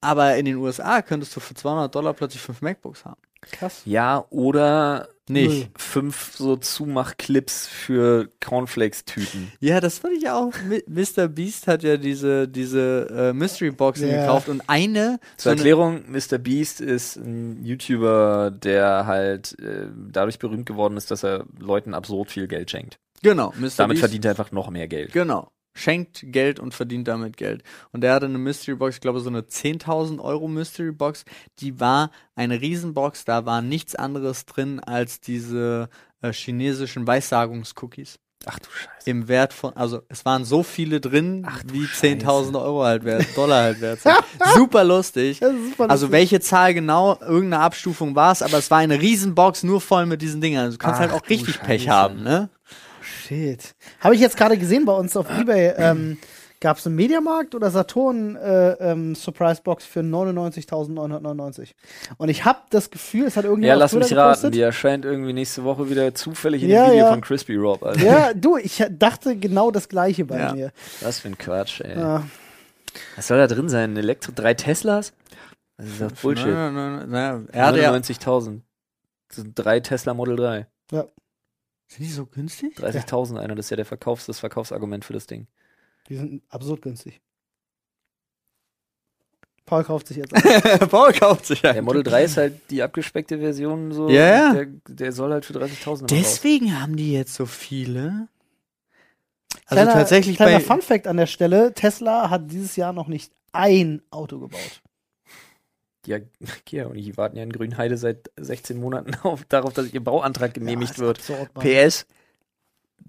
aber in den USA könntest du für 200 Dollar plötzlich fünf MacBooks haben. Krass. Ja, oder Nicht. fünf so Zumachclips für Cornflakes-Tüten. Ja, das fand ich auch. Mr. Beast hat ja diese, diese äh, Mystery Boxen Ja. gekauft und eine Zur eine- Erklärung, Mr. Beast ist ein YouTuber, der halt äh, dadurch berühmt geworden ist, dass er Leuten absurd viel Geld schenkt. Genau, Mr. Damit Beast. verdient er einfach noch mehr Geld. Genau. Schenkt Geld und verdient damit Geld. Und der hatte eine Mystery Box, ich glaube so eine 10.000 Euro Mystery Box. Die war eine Riesenbox, da war nichts anderes drin als diese äh, chinesischen Weissagungscookies. Ach du Scheiße. Im Wert von, also es waren so viele drin, Ach wie Scheiße. 10.000 Euro halt wert, Dollar halt wert sind. Super lustig. Super Also lustig. welche Zahl genau, irgendeine Abstufung war es, aber es war eine Riesenbox nur voll mit diesen Dingern. Also du kannst Ach halt auch richtig Pech haben, ne? Shit. Habe ich jetzt gerade gesehen bei uns auf Ebay. Ähm, Gab es einen Mediamarkt oder Saturn äh, ähm, Surprise Box für 99.999? Und ich habe das Gefühl, es hat irgendjemand Ja, lass mich raten. gepostet. Die erscheint irgendwie nächste Woche wieder zufällig in Ja, dem Video ja. von Crispy Rob. Alter. Ja, du, ich dachte genau das gleiche bei Ja. mir. Was für ein Quatsch, ey. Ja. Was soll da drin sein? Elektro drei Teslas? Das ist doch Bullshit. Nein, nein, nein, nein. Er hatte ja, 99.000. Das sind drei Tesla Model 3. sind die so günstig? 30.000 einer, das ist ja der Verkaufs-, das Verkaufsargument für das Ding. Die sind absurd günstig. Paul kauft sich jetzt ein. Paul kauft sich Der Model 3 ist halt die abgespeckte Version so. Ja, ja. Der, der soll halt für 30.000 immer raus. Deswegen haben die jetzt so viele. Also Kleiner, tatsächlich kleiner bei Fun Fact an der Stelle: Tesla hat dieses Jahr noch nicht ein Auto gebaut. Ja, ja, und die warten ja in Grünheide seit 16 Monaten auf, darauf, dass ihr Bauantrag genehmigt Ja, wird. absurd. PS,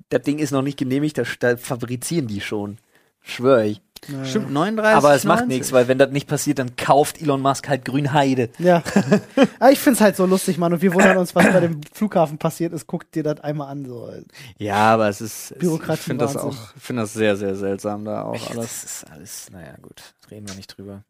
das Ding ist noch nicht genehmigt, das, da fabrizieren die schon. Schwör ich. Ja. Stimmt, 39. Aber es macht 90. nichts, weil wenn das nicht passiert, dann kauft Elon Musk halt Grünheide. Ja. Aber ich find's halt so lustig, Mann. Und wir wundern uns, was bei dem Flughafen passiert ist. Guckt dir das einmal an. So. Ja, aber es ist. Bürokratie- Ich finde das auch, finde das sehr, sehr seltsam da auch alles. Das ist alles, naja, gut, reden wir nicht drüber.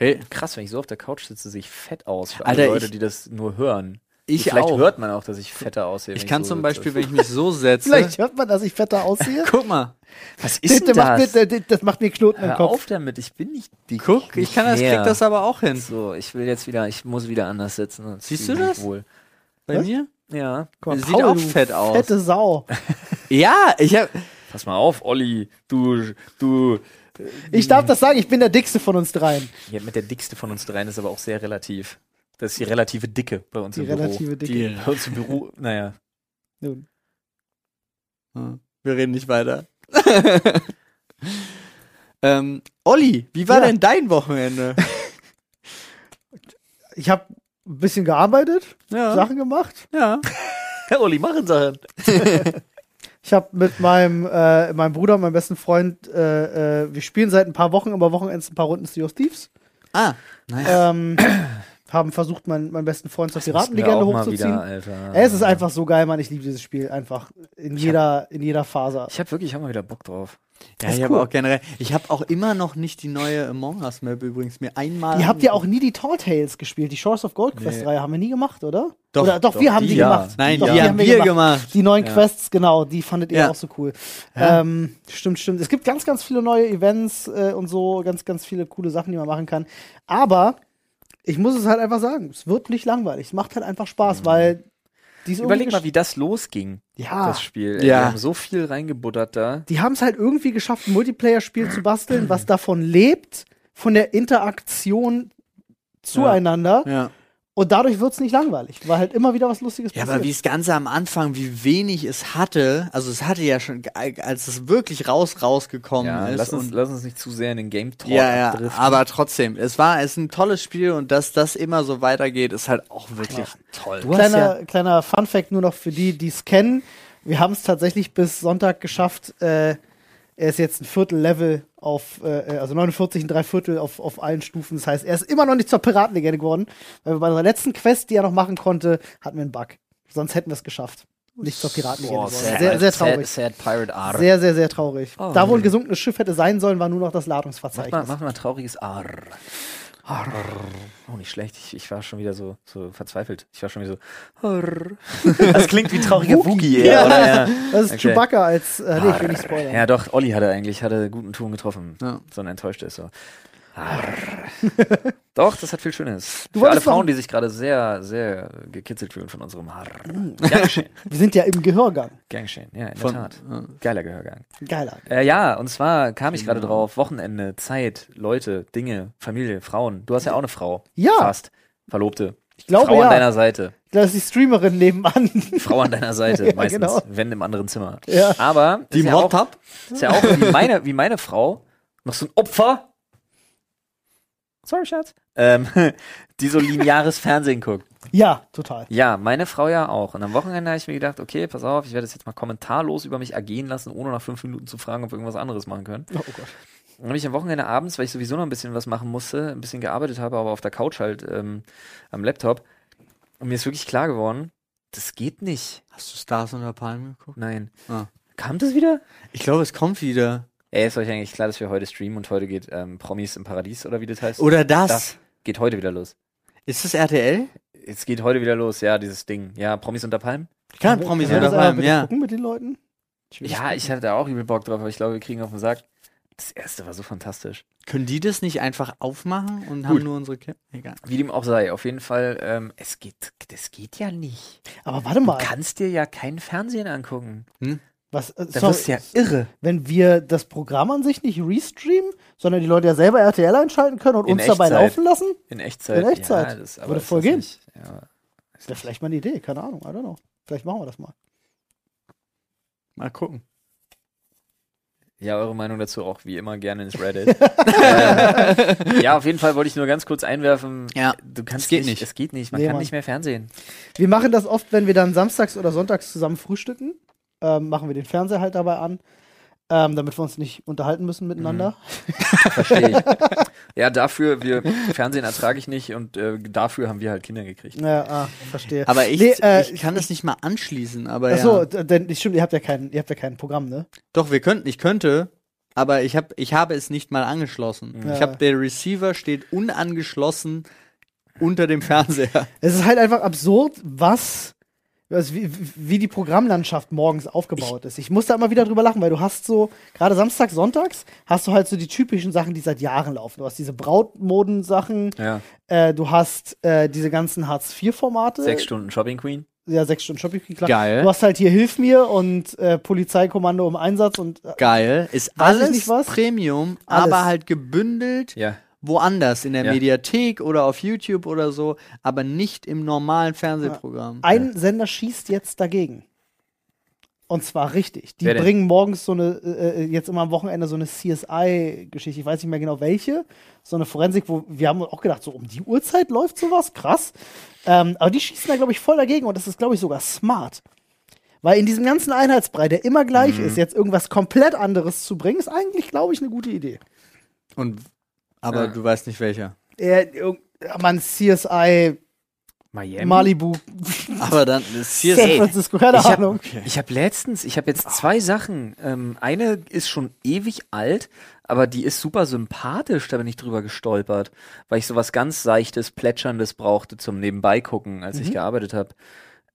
Re Krass, wenn ich so auf der Couch sitze, sehe ich fett aus für Alter, alle Leute, ich- die das nur hören. Ich Vielleicht auch. hört man auch, dass ich fetter aussehe. ich kann so zum sitze. Beispiel, wenn ich mich so setze. Vielleicht hört man, dass ich fetter aussehe. Guck mal. Was Das, ist denn macht mir, das? das, das macht mir Knoten im Hör Kopf. auf damit, ich bin nicht dick. Guck, ich kann das, mehr. krieg das aber auch hin. So, ich will jetzt wieder, ich muss wieder anders sitzen. Siehst du das? Wohl. Bei Was? mir? Ja. Guck mal, Sieht Paul, auch du fett aus. Fette Sau. Ja, ich hab. Pass mal auf, Olli, du, du. Ich darf das sagen, ich bin der dickste von uns dreien. Ja, mit der dickste von uns dreien ist aber auch sehr relativ. Das ist die relative Dicke bei uns Die im Büro. relative Dicke. Die, Bei uns im Büro, naja. Nun. wir reden nicht weiter. ähm, Olli, wie war Ja. denn dein Wochenende? Ich habe ein bisschen gearbeitet, Ja. Sachen gemacht. Ja. Herr Olli, machen Sachen. Ich habe mit meinem, äh, meinem Bruder, meinem besten Freund, äh, äh, wir spielen seit ein paar Wochen, immer Wochenends ein paar Runden Sea of Thieves. Ah, nice. Ähm, haben versucht, meinen, meinen besten Freund zur Piratenlegende hochzuziehen. wieder, Alter. Es ist einfach so geil, Mann. Ich liebe dieses Spiel. Einfach in jeder, in jeder Faser. Ich habe wirklich auch mal wieder Bock drauf. Ja, ist ich habe cool. auch generell, ich habe auch immer noch nicht die neue Among Us Map übrigens mir einmal. Ihr habt ja auch nie die Tall Tales gespielt. Die Shores of Gold Quest Nee. Reihe haben wir nie gemacht, oder? Doch, oder doch, doch, wir haben die die, ja. gemacht. Nein, doch, die haben wir gemacht. Die neuen Ja. Quests, genau, die fandet ihr Ja. auch so cool. Ähm, stimmt, stimmt. Es gibt ganz, ganz viele neue Events äh, und so, ganz, ganz viele coole Sachen, die man machen kann. Aber ich muss es halt einfach sagen, es wird nicht langweilig. Es macht halt einfach Spaß, weil die ist Überleg mal, wie das losging, ja, das Spiel. Ey, Ja. Wir haben so viel reingebuttert da. die haben es halt irgendwie geschafft, ein Multiplayer-Spiel zu basteln, was davon lebt, von der Interaktion zueinander Ja. Und dadurch wird's nicht langweilig, weil halt immer wieder was Lustiges Ja, passiert. aber wie es ganz am Anfang, wie wenig es hatte, also es hatte ja schon, als es wirklich raus rausgekommen Ja, ist. lass uns, und lass uns nicht zu sehr in den Game Talk ja, ja, abdriften. aber trotzdem, es war, es ist ein tolles Spiel und dass das immer so weitergeht, ist halt auch wirklich toll. Du hast kleiner, kleiner Fun Fact nur noch für die, die es kennen. Wir haben es tatsächlich bis Sonntag geschafft. Äh, er ist jetzt ein Viertel Level auf, äh, also 49 und drei Viertel auf, auf allen Stufen. Das heißt, er ist immer noch nicht zur Piratenlegende geworden. Weil wir bei unserer letzten Quest, die er noch machen konnte, hatten wir einen Bug. Sonst hätten wir es geschafft. Nicht zur Piratenlegende Boah, geworden. Sehr, sehr traurig. Sad, sad Pirate R. Sehr, sehr, sehr traurig. Oh, da, wo ein gesunkenes Schiff hätte sein sollen, war nur noch das Mach mal, Ladungsverzeichnis. mach mal ein trauriges R. Oh, nicht schlecht. Ich, ich war schon wieder so, so verzweifelt. Ich war schon wieder so. Das klingt wie trauriger Woogie, Ja. ja. oder? Ja. Das ist Okay. Chewbacca als, äh, nee, ich will nicht spoilern. Ja, doch, Olli hatte eigentlich hatte guten Ton getroffen. Ja. So ein enttäuschter ist so. Doch, das hat viel Schönes. Du Für alle Frauen, die sich gerade sehr, sehr gekitzelt fühlen von unserem Haar. Gern geschehen. Wir sind ja im Gehörgang. Gern geschehen, ja, in Von- der Tat. Geiler Gehörgang. Geiler. Äh, ja, und zwar kam ich gerade Genau. drauf, Wochenende, Zeit, Leute, Dinge, Familie, Frauen. Du hast ja auch eine Frau. Ja. Fast. Verlobte. Ich glaube, Frau ja. an deiner Seite. Ich glaube, das ist die Streamerin nebenan. Frau an deiner Seite, Ja, meistens. genau. Wenn im anderen Zimmer. Ja. Aber Die ist ja, Hot auch, Tub? ist ja auch wie meine, wie meine Frau noch so ein Opfer. Sorry, Schatz. Ähm, die so lineares Fernsehen guckt. Ja, total. Ja, meine Frau ja auch. Und am Wochenende habe ich mir gedacht, okay, pass auf, ich werde es jetzt mal kommentarlos über mich ergehen lassen, ohne nach fünf Minuten zu fragen, ob wir irgendwas anderes machen können. Oh Gott. Dann habe ich am Wochenende abends, weil ich sowieso noch ein bisschen was machen musste, ein bisschen gearbeitet habe, aber auf der Couch halt ähm, am Laptop. Und mir ist wirklich klar geworden, das geht nicht. Hast du Stars unter Palmen geguckt? Nein. Ah. Kam das wieder? Ich glaube, es kommt wieder. Ey, ist euch eigentlich klar, dass wir heute streamen und heute geht ähm, Promis im Paradies oder wie das heißt? Oder das. Das geht heute wieder los. Ist das RTL? Es geht heute wieder los, ja, dieses Ding. Ja, Promis unter Palmen? Kann Promis unter Palmen, ja. gucken mit den Leuten? Ich Ja, ich hatte da auch übel Bock drauf, aber ich glaube, wir kriegen auf den Sack. Das erste war so fantastisch. Können die das nicht einfach aufmachen und Gut. haben nur unsere Cam? Egal. Wie dem auch sei, auf jeden Fall, ähm, es geht, das geht ja nicht. Aber warte Du mal. kannst dir ja kein Fernsehen angucken. Was, äh, Da sorry, du ja irre. wenn wir das Programm an sich nicht restreamen, sondern die Leute ja selber RTL einschalten können und In uns dabei Echtzeit. laufen lassen, In Echtzeit. In Echtzeit. Ja, das, aber Würde ist voll das gehen. Nicht, ja. ist ja vielleicht mal eine Idee. Keine Ahnung. I don't know. Vielleicht machen wir das mal. Mal gucken. ja, eure Meinung dazu auch wie immer gerne ins Reddit. ähm, ja, auf jeden Fall wollte ich nur ganz kurz einwerfen. Ja, du kannst es geht nicht, nicht. Es geht nicht. Man Nee, kann Mann. nicht mehr Fernsehen. Wir machen das oft, wenn wir dann samstags oder sonntags zusammen frühstücken. Ähm, machen wir den Fernseher halt dabei an, ähm, damit wir uns nicht unterhalten müssen miteinander. Verstehe ich. ja, dafür, wir, Fernsehen ertrage ich nicht und äh, dafür haben wir halt Kinder gekriegt. Ja, ah, verstehe. Aber ich, Nee, äh, ich kann das nicht mal anschließen, aber Achso, ja. denn stimmt, ihr habt ja kein, ihr habt ja kein Programm, ne? Doch, wir könnten, ich könnte, aber ich, hab, ich habe es nicht mal angeschlossen. Ja. Ich habe, der Receiver steht unangeschlossen unter dem Fernseher. Es ist halt einfach absurd, was, was wie, wie die Programmlandschaft morgens aufgebaut ist. Ich muss da immer wieder drüber lachen, weil du hast so, gerade samstags, sonntags, hast du halt so die typischen Sachen, die seit Jahren laufen. Du hast diese Brautmoden-Sachen, Ja. äh, du hast äh, diese ganzen Hartz-IV-Formate. Sechs Stunden Shopping Queen. Ja, sechs Stunden Shopping, klar. Geil. Du hast halt hier Hilf mir und äh, Polizeikommando im Einsatz und äh, Geil. Ist alles? Premium, Alles. aber halt gebündelt Ja. Woanders, in der Ja. Mediathek oder auf YouTube oder so, aber nicht im normalen Fernsehprogramm. ein Sender schießt jetzt dagegen. Und zwar richtig. Die bringen morgens so eine, äh, jetzt immer am Wochenende so eine CSI-Geschichte, ich weiß nicht mehr genau welche, so eine Forensik, wo wir haben auch gedacht, so um die Uhrzeit läuft sowas, krass. Ähm, aber die schießen da, glaube ich, voll dagegen und das ist, glaube ich, sogar smart. Weil in diesem ganzen Einheitsbrei, der immer gleich Mhm. ist, jetzt irgendwas komplett anderes zu bringen, ist eigentlich, glaube ich, eine gute Idee. Und, aber Ja. du weißt nicht welcher. Äh, irg- man, CSI, Miami. Malibu, Aber dann ist hier San Francisco, keine ich hab- Ahnung. Ich habe letztens, ich habe jetzt zwei Sachen. Ähm, eine ist schon ewig alt, aber die ist super sympathisch, da bin ich drüber gestolpert, weil ich sowas ganz seichtes, plätscherndes brauchte zum nebenbei gucken, als ich Mhm. gearbeitet habe.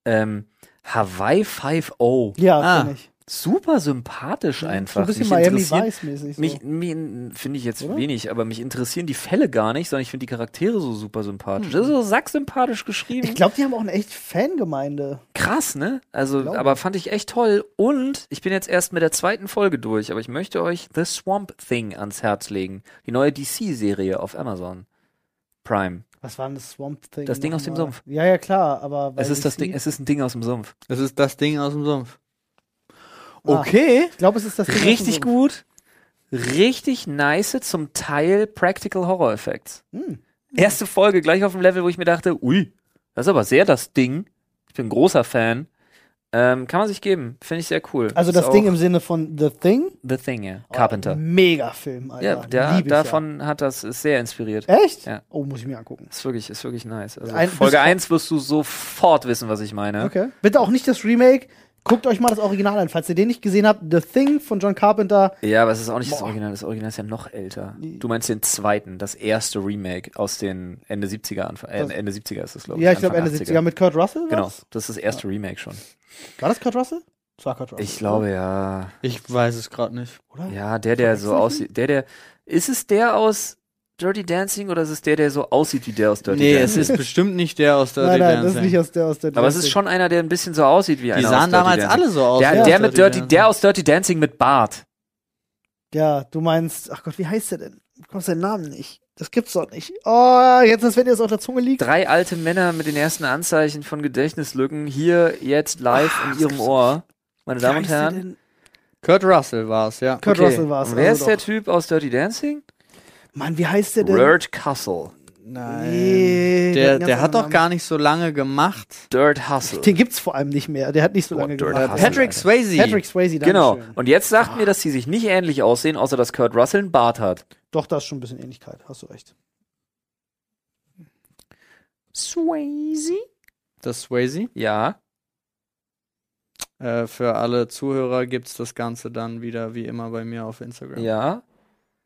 Ähm, Hawaii 5.0. Ja, Ah. ich. Super sympathisch einfach. So ein bisschen Mich Miami Vice-mäßig. So. Mich, mich finde ich jetzt Oder? wenig, aber mich interessieren die Fälle gar nicht, sondern ich finde die Charaktere so super sympathisch. Das ist so sacksympathisch geschrieben. Ich glaube, die haben auch eine echt Fangemeinde. Krass, ne? Also, aber fand ich echt toll. Und ich bin jetzt erst mit der zweiten Folge durch, aber ich möchte euch The Swamp Thing ans Herz legen. Die neue DC-Serie auf Amazon. Prime. Was war denn das Swamp Thing? Das Ding aus dem? Sumpf. Ja, ja, klar, aber. Es ist das Ding, es ist ein Ding aus dem Sumpf. Das ist das Ding aus dem Sumpf. Ah. Okay. Ich glaube, es ist das Richtig gut. Richtig nice, zum Teil Practical Horror Effects. Hm. Erste Folge gleich auf dem Level, wo ich mir dachte, ui, das ist aber sehr das Ding. Ich bin ein großer Fan. Ähm, kann man sich geben. Finde ich sehr cool. Also Ist das auch Ding im Sinne von The Thing. The Thing, ja. Carpenter. Mega Film, Alter. ja, der, davon hat das, ist sehr inspiriert. Ja. Echt? Ja. Oh, muss ich mir angucken. Ist wirklich, ist wirklich nice. Also Ein- Folge bis- 1 wirst du sofort wissen, was ich meine. Okay. Bitte auch nicht das Remake. Guckt euch mal das Original an, falls ihr den nicht gesehen habt. The Thing von John Carpenter. Ja, aber es ist auch nicht das Boah. Original. Das Original ist ja noch älter. Du meinst den zweiten, das erste Remake aus den Ende 70er, Anfang, äh, Was? Ende 70er ist das, glaube ich. Ja, ich glaube Ende 80er. 70er mit Kurt Russell. Genau, war's? das ist das erste Remake schon. War das Kurt Russell? Das war Kurt Russell. Ich glaube ja. Ich weiß es gerade nicht. Oder? Ja, der, der so aussieht. Der, der. Ist es der aus Dirty Dancing oder ist es der, der so aussieht wie der aus Dirty Nee, es Dancing? ist bestimmt nicht der aus Dirty Nein, nein, Dancing. das ist nicht aus der aus der aber es ist schon einer, der ein bisschen so aussieht wie einer Die sahen Dirty damals Dancing. alle so aus. Der, wie der aus mit Dirty, Dancing. der aus Dirty Dancing mit Bart. Ja, du meinst, ach Gott, wie heißt der denn? Du kommst den Namen nicht. Das gibt's doch nicht. Oh, jetzt, als wenn dir das auf der Zunge liegt. Drei alte Männer mit den ersten Anzeichen von Gedächtnislücken hier jetzt live in ihrem Ohr. Meine Damen und der Herren. Kurt Russell war es, ja. Kurt Russell war es. Und wer also ist der doch. Typ aus Dirty Dancing? Mann, wie heißt der denn? Burt Castle. Nein. Nee, der, der hat doch gar nicht so lange gemacht. Dirt Hustle. Den gibt's vor allem nicht mehr. Der hat nicht so Boah, lange Dirt gemacht. Hustle. Patrick Alter. Swayze. Patrick Swayze, Genau. Dankeschön. Und jetzt sagt mir, dass sie sich nicht ähnlich aussehen, außer dass Kurt Russell einen Bart hat. Doch, da ist schon ein bisschen Ähnlichkeit. Hast du recht. Swayze? Das Swayze. Ja. Äh, für alle Zuhörer gibt's das Ganze dann wieder wie immer bei mir auf Instagram. Ja.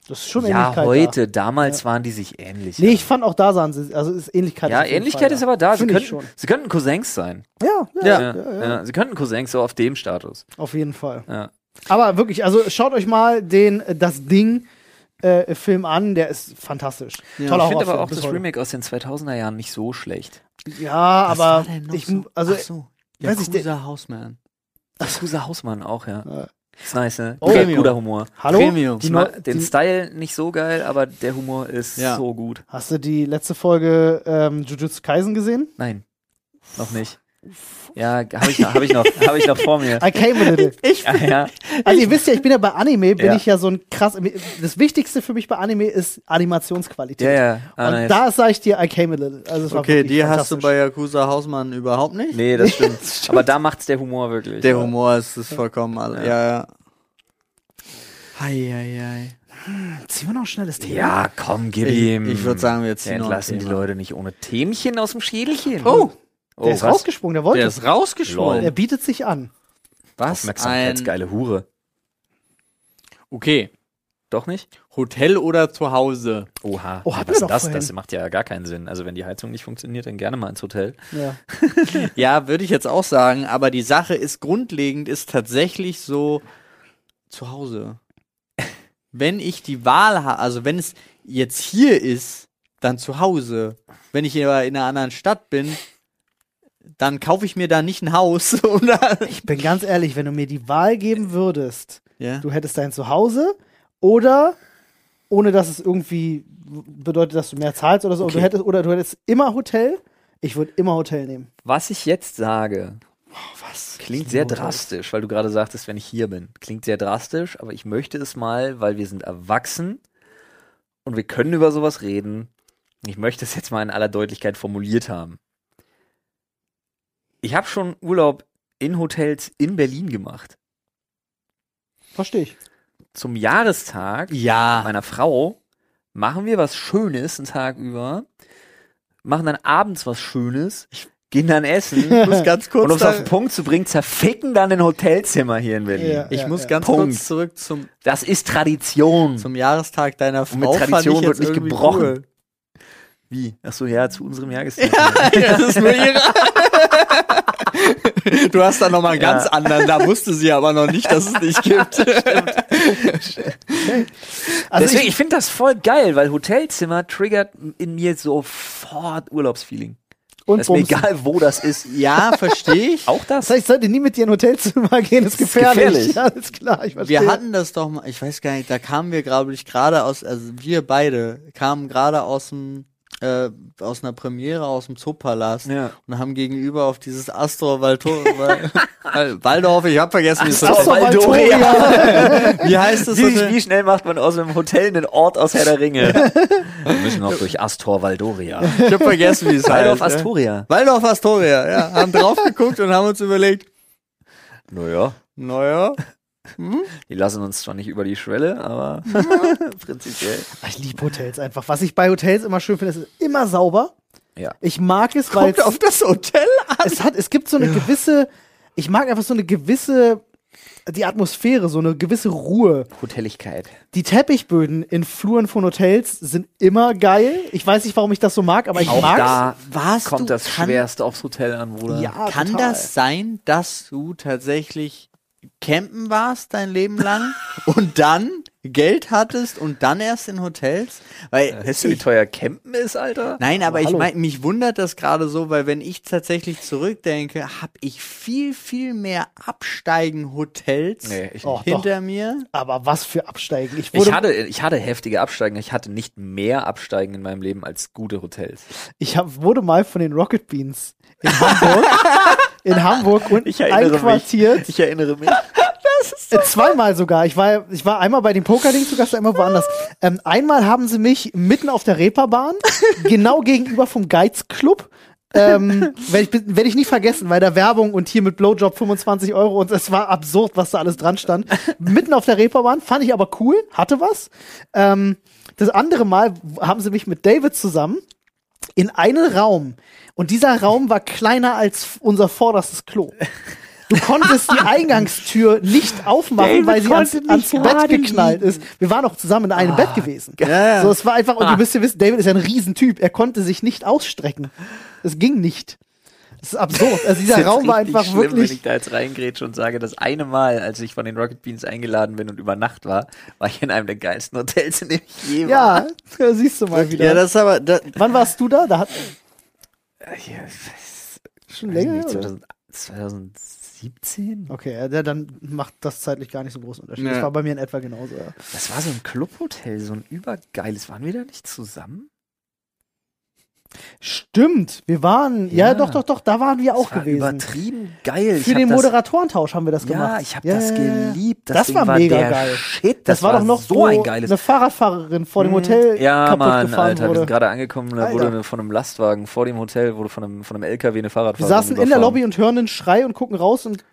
Das ist schon Ja, Ähnlichkeit. heute. Damals waren die sich ähnlich. Nee, ich fand auch da sahen sie, also ist Ähnlichkeit. ja, Ähnlichkeit Fall ist aber da. Sie könnten, schon. sie könnten Cousins sein. Ja, ja, Ja. ja, Ja, ja, ja. Sie könnten Cousins so auf dem Status. auf jeden Fall. Ja. Aber wirklich, also schaut euch mal den äh, das Ding äh, Film an, der ist fantastisch. Ja. Toller ich finde aber auch das heute. Remake aus den 2000er Jahren nicht so schlecht. Ja, Was aber war denn noch ich so? also Ach so. weiß ich, Yakuza Houseman. Yakuza Hausmann auch, ja. Ja. Ist nice, ne? Oh. Guter, Premium. guter Humor. Hallo? Premium. Die Ich neu, mag den die, Style nicht so geil, aber der Humor ist Ja. so gut. hast du die letzte Folge ähm, Jujutsu Kaisen gesehen? Nein, noch nicht. Ja, habe ich, noch- hab ich, noch, hab ich noch vor mir. I came a little. Ich Ja, ja. Also ihr wisst ja, ich bin ja bei Anime, bin Ja. ich ja so ein krass. Das Wichtigste für mich bei Anime ist Animationsqualität. ja, ja. Ah, Und nice. da sage ich dir, I came a little. Also Okay, die hast du bei Yakuza Hausmann überhaupt nicht. Nee, das stimmt. aber da macht's der Humor wirklich. Der Humor ist es vollkommen alle. Ja. Ja, ja. Hei, hei, hei. Ziehen wir noch ein schnelles Thema. Ja, komm, gib Ich, ihm. ich würde sagen, wir Wir ziehen noch ein entlassen die. Leute nicht ohne Themchen aus dem Schädelchen. Oh, oh der ist was? rausgesprungen, der wollte. der ist rausgesprungen. er bietet sich an. Was ein... Aufmerksamkeitsgeile Hure. Okay, Doch nicht? Hotel oder zu Hause? Oha. Oh, Ja, was das? vorhin. Das macht ja gar keinen Sinn. Also wenn die Heizung nicht funktioniert, dann gerne mal ins Hotel. Ja. Ja, würde ich jetzt auch sagen, aber die Sache ist grundlegend, ist tatsächlich so zu Hause. Wenn ich die Wahl habe, also wenn es jetzt hier ist, dann zu Hause. Wenn ich aber in einer anderen Stadt bin, dann kaufe ich mir da nicht ein Haus. Oder? Ich bin ganz ehrlich, wenn du mir die Wahl geben würdest, Ja. du hättest dein Zuhause oder ohne dass es irgendwie bedeutet, dass du mehr zahlst oder so, Okay. du hättest, oder du hättest immer Hotel, ich würde immer Hotel nehmen. Was ich jetzt sage, Was? klingt sehr drastisch, weil du gerade sagtest, wenn ich hier bin. Klingt sehr drastisch, aber ich möchte es mal, weil wir sind erwachsen und wir können über sowas reden. Ich möchte es jetzt mal in aller Deutlichkeit formuliert haben. Ich habe schon Urlaub in Hotels in Berlin gemacht. Verstehe ich. Zum Jahrestag Ja. meiner Frau machen wir was Schönes einen Tag über, machen dann abends was Schönes, gehen dann essen Ich muss ganz kurz, und um es auf den Punkt zu bringen, zerficken dann ein Hotelzimmer hier in Berlin. Ja. ich muss ja. ganz Punkt. kurz zurück zum, Das ist Tradition. zum Jahrestag deiner Frau. mit fand Tradition wird nicht gebrochen. Cool. Wie? Ach so, ja, zu unserem Jahrestag. Ja, das ist nur ihre. Du hast da noch mal einen Ja. ganz anderen, da wusste sie aber noch nicht, dass es nicht gibt. Also Deswegen, ich, ich, finde das voll geil, weil Hotelzimmer triggert in mir sofort Urlaubsfeeling. und ist mir egal, wo das ist. Ja, verstehe ich. Auch das? Das heißt, ich sollte nie mit dir in ein Hotelzimmer gehen, das ist ist gefährlich. gefährlich. Ja, alles klar, ich verstehe. Wir hatten das doch mal, ich weiß gar nicht, da kamen wir, glaube ich, gerade aus, also wir beide kamen gerade aus dem äh, aus einer Premiere aus dem Zoopalast Ja. und haben gegenüber auf dieses Wal Waldorf, ich hab vergessen, wie es Astor heißt. Wie heißt das? Wie, Hotel? wie schnell macht man aus einem Hotel einen Ort aus Herr der Ringe? Wir müssen noch durch Astor Valdoria. Ich hab vergessen, wie es Waldorf heißt. ja. Astoria. Waldorf Astoria, ja. Haben drauf geguckt und haben uns überlegt, Naja, naja, die lassen uns zwar nicht über die Schwelle, aber prinzipiell. Ich liebe Hotels einfach. Was ich bei Hotels immer schön finde, ist immer sauber. Ja. Ich mag es, weil kommt auf das Hotel an. es hat, es gibt so eine gewisse, ich mag einfach so eine gewisse, die Atmosphäre, so eine gewisse Ruhe. Hoteligkeit. Die Teppichböden in Fluren von Hotels sind immer geil. Ich weiß nicht, warum ich das so mag, aber ich Auch mag's. da Warst kommt du- das kann- Schwerste aufs Hotel an, Bruder. ja, Kann total. das sein, dass du tatsächlich campen warst dein Leben lang und dann Geld hattest und dann erst in Hotels? Weil Weißt du, wie ich, teuer Campen ist, Alter? Nein, aber ich hallo. mein, mich wundert das gerade so, weil wenn ich tatsächlich zurückdenke, habe ich viel, viel mehr Absteigen-Hotels Nee, ich Oh, hinter mir. Aber was für Absteigen. Ich wurde, Ich hatte, ich hatte heftige Absteigen. Ich hatte nicht mehr Absteigen in meinem Leben als gute Hotels. ich hab, wurde mal von den Rocket Beans in Hamburg, in Hamburg und Ich erinnere einquartiert. mich. Ich erinnere mich. Äh, Zweimal sogar. Ich war, ich war einmal bei dem Pokerding zu Gast, einmal woanders. Ähm, einmal haben sie mich mitten auf der Reeperbahn, genau gegenüber vom Geiz Club, ähm, werde ich, werd ich nie vergessen, weil da Werbung und hier mit Blowjob 25 Euro und es war absurd, was da alles dran stand. Mitten auf der Reeperbahn, fand ich aber cool, hatte was. Ähm, das andere Mal haben sie mich mit David zusammen in einen Raum und dieser Raum war kleiner als unser vorderstes Klo. Du konntest die Eingangstür nicht aufmachen, David weil sie ans, ans Bett geknallt ist. Wir waren auch zusammen in einem Bett gewesen. Ja. So, es war einfach, und Ah. ihr müsst ja wissen, David ist ja ein Riesentyp. Er konnte sich nicht ausstrecken. Es ging nicht. Das ist absurd. Also dieser Ist Raum war einfach schlimm, Wenn wirklich. ich da jetzt reingrätsche und sage, das eine Mal, als ich von den Rocket Beans eingeladen bin und über Nacht war, war ich in einem der geilsten Hotels, in dem ich je war. Ja, da siehst du mal wieder. Ja, das aber, das, Wann warst du da? Da hat Ja, schon länger. nicht, oder? 2000, 2017? Okay, ja, der- dann macht das zeitlich gar nicht so einen großen Unterschied. Ja. Das war bei mir in etwa genauso. Ja. Das war so ein Clubhotel, so ein übergeiles. Waren wir da nicht zusammen? Stimmt, wir waren, ja. Ja. doch, doch, doch, da waren wir auch das war gewesen. übertrieben geil. Für den das, Moderatorenausch haben wir das gemacht. Ja, ich habe Ja, das geliebt. Das, Das war war mega geil. Shit. Das, war doch noch so ein geiles eine Fahrradfahrerin vor dem Mhm. Hotel Ja, kaputt Mann, gefahren Alter, wir wurde. sind gerade angekommen, da Alter. wurde von einem Lastwagen vor dem Hotel, wurde von einem, von einem LKW eine Wir Fahrradfahrerin saßen in der. Lobby und hören einen Schrei und gucken raus und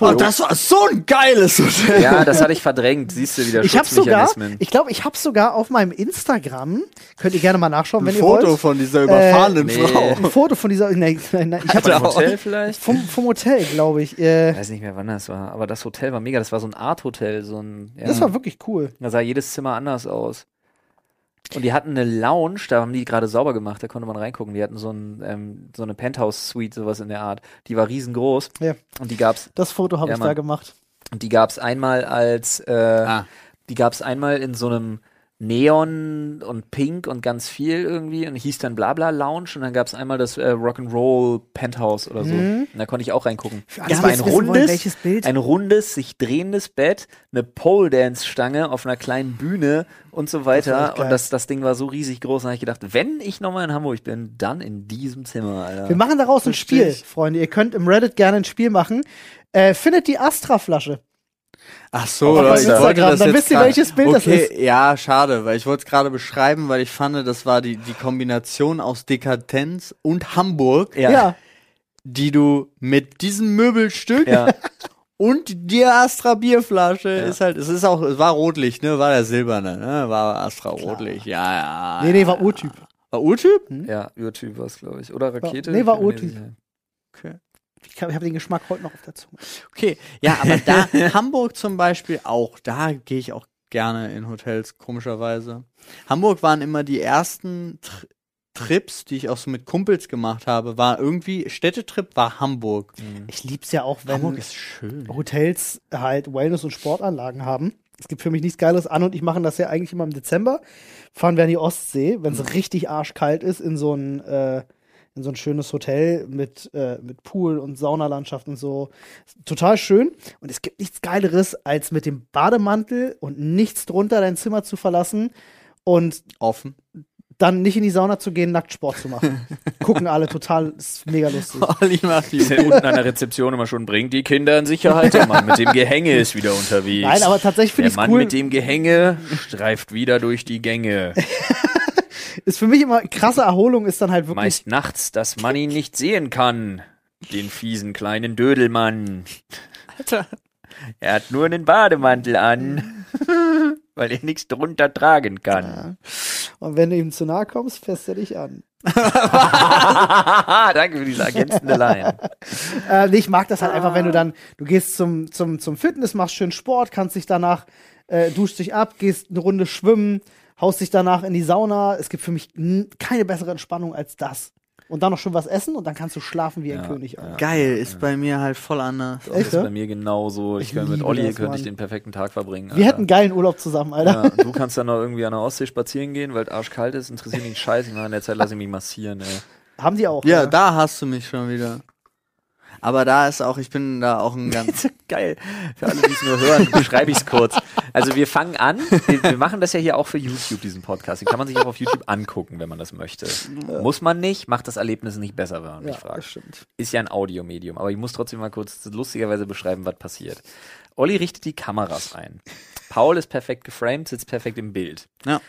oh, das war so ein geiles Hotel. Ja, das hatte ich verdrängt. Siehst du wieder ich habe sogar, Schutzmechanismen. ich glaube, ich habe sogar auf meinem Instagram, könnt ihr gerne mal nachschauen, wenn Ein ihr Foto wollt, von dieser überfahrenen nee. Frau. ein Foto von dieser, nein, nein, nein, ich habe dem Hotel vielleicht? vom, vom Hotel, glaube ich. Ich Äh, weiß nicht mehr, wann das war, aber das Hotel war mega. Das war so ein Art-Hotel, so ein. Ja, Das war wirklich cool. da sah jedes Zimmer anders aus. Und die hatten eine Lounge, da haben die gerade sauber gemacht, da konnte man reingucken. Die hatten so, ein, ähm, so eine Penthouse-Suite, sowas in der Art. Die war riesengroß. Ja. Und die gab's, Das Foto habe Ja, ich da gemacht. und die gab's einmal als, äh, Ah. die gab's einmal in so einem Neon und Pink und ganz viel irgendwie und hieß dann Blabla Lounge und dann gab's einmal das äh, Rock'n'Roll Penthouse oder so. Mhm. Und da konnte ich auch reingucken. alle, Das war ein wollen, rundes, Bild? ein rundes, sich drehendes Bett, eine Pole Dance Stange auf einer kleinen Bühne und so Das weiter. geil. und das, das Ding war so riesig groß, da habe ich gedacht, wenn ich nochmal in Hamburg bin, dann in diesem Zimmer, Alter. Wir machen daraus ein Versteh Spiel. Freunde. Ihr könnt im Reddit gerne ein Spiel machen. Äh, findet die Astra-Flasche. Ach so, Leute, ich wollte das dann jetzt wisst ihr, welches Bild das okay, ist. Ja, schade, weil ich wollte es gerade beschreiben, weil ich fand, das war die, die Kombination aus Dekadenz und Hamburg, ja. ja. die du mit diesem Möbelstück ja. und der Astra Bierflasche Ja. ist halt, es ist auch, es war Rotlicht, ne, war der silberne, ne, war Astra Rotlicht, ja, ja. Nee, nee, war Urtyp. War Urtyp? Ja, Urtyp war es, glaube ich. Oder Rakete? nee, war bin mir Urtyp. Okay. Ich habe den Geschmack heute noch auf der Zunge. Okay, ja, aber da, Hamburg zum Beispiel auch, da gehe ich auch gerne in Hotels, komischerweise. Hamburg waren immer die ersten Tr Trips, die ich auch so mit Kumpels gemacht habe, war irgendwie, Städtetrip war Hamburg. Mhm. Ich lieb's ja auch, wenn Hamburg ist schön. Hotels halt Wellness- und Sportanlagen haben. Es gibt für mich nichts Geiles. Anne und ich machen das ja eigentlich immer im Dezember. Fahren wir an die Ostsee, wenn es richtig arschkalt ist, in so ein, äh, in so ein schönes Hotel mit, äh, mit Pool und Saunalandschaft und so. Total schön. Und es gibt nichts Geileres, als mit dem Bademantel und nichts drunter dein Zimmer zu verlassen und Offen. dann nicht in die Sauna zu gehen, nackt Sport zu machen. Gucken alle total, ist mega lustig. Olli macht die unten an der Rezeption immer schon, bringt die Kinder in Sicherheit. Der Mann mit dem Gehänge ist wieder unterwegs. Nein, aber tatsächlich finde der ich Mann cool. mit dem Gehänge streift wieder durch die Gänge. Ist für mich immer krasse Erholung, ist dann halt wirklich. Meist nachts, dass man ihn nicht sehen kann. Den fiesen kleinen Dödelmann. Alter. Er hat nur einen Bademantel an, weil er nichts drunter tragen kann. Und wenn du ihm zu nahe kommst, fässt er dich an. Danke für diese ergänzende Line. Äh, nee, ich mag das halt einfach, wenn du dann, du gehst zum, zum, zum Fitness, machst schön Sport, kannst dich danach, äh, duschst dich ab, gehst eine Runde schwimmen, haust dich danach in die Sauna. Es gibt für mich keine bessere Entspannung als das. Und dann noch schön was essen und dann kannst du schlafen wie ein Ja, König. Alter. Geil, ist bei mir halt voll anders. Das Echt, ist ja? bei mir genauso. Ich, Ich könnte mit Olli das, könnte ich den perfekten Tag verbringen. Wir hätten geilen Urlaub zusammen, Alter. ja, du kannst dann noch irgendwie an der Ostsee spazieren gehen, weil es arschkalt ist, interessiert mich scheiß. Ich mache in der Zeit lasse ich mich massieren, ey. Haben die auch. Ja, da hast du mich schon wieder. Aber da ist auch, ich bin da auch ein ganz. Geil. Für alle, die es nur hören, beschreibe ich es kurz. Also wir fangen an, wir, wir machen das ja hier auch für YouTube, diesen Podcast. Den kann man sich auch auf YouTube angucken, wenn man das möchte. Muss man nicht, macht das Erlebnis nicht besser, wenn man mich ja, fragt. stimmt. Ist ja ein Audiomedium, aber ich muss trotzdem mal kurz lustigerweise beschreiben, was passiert. Olli richtet die Kameras ein. Paul ist perfekt geframed, sitzt perfekt im Bild. Ja.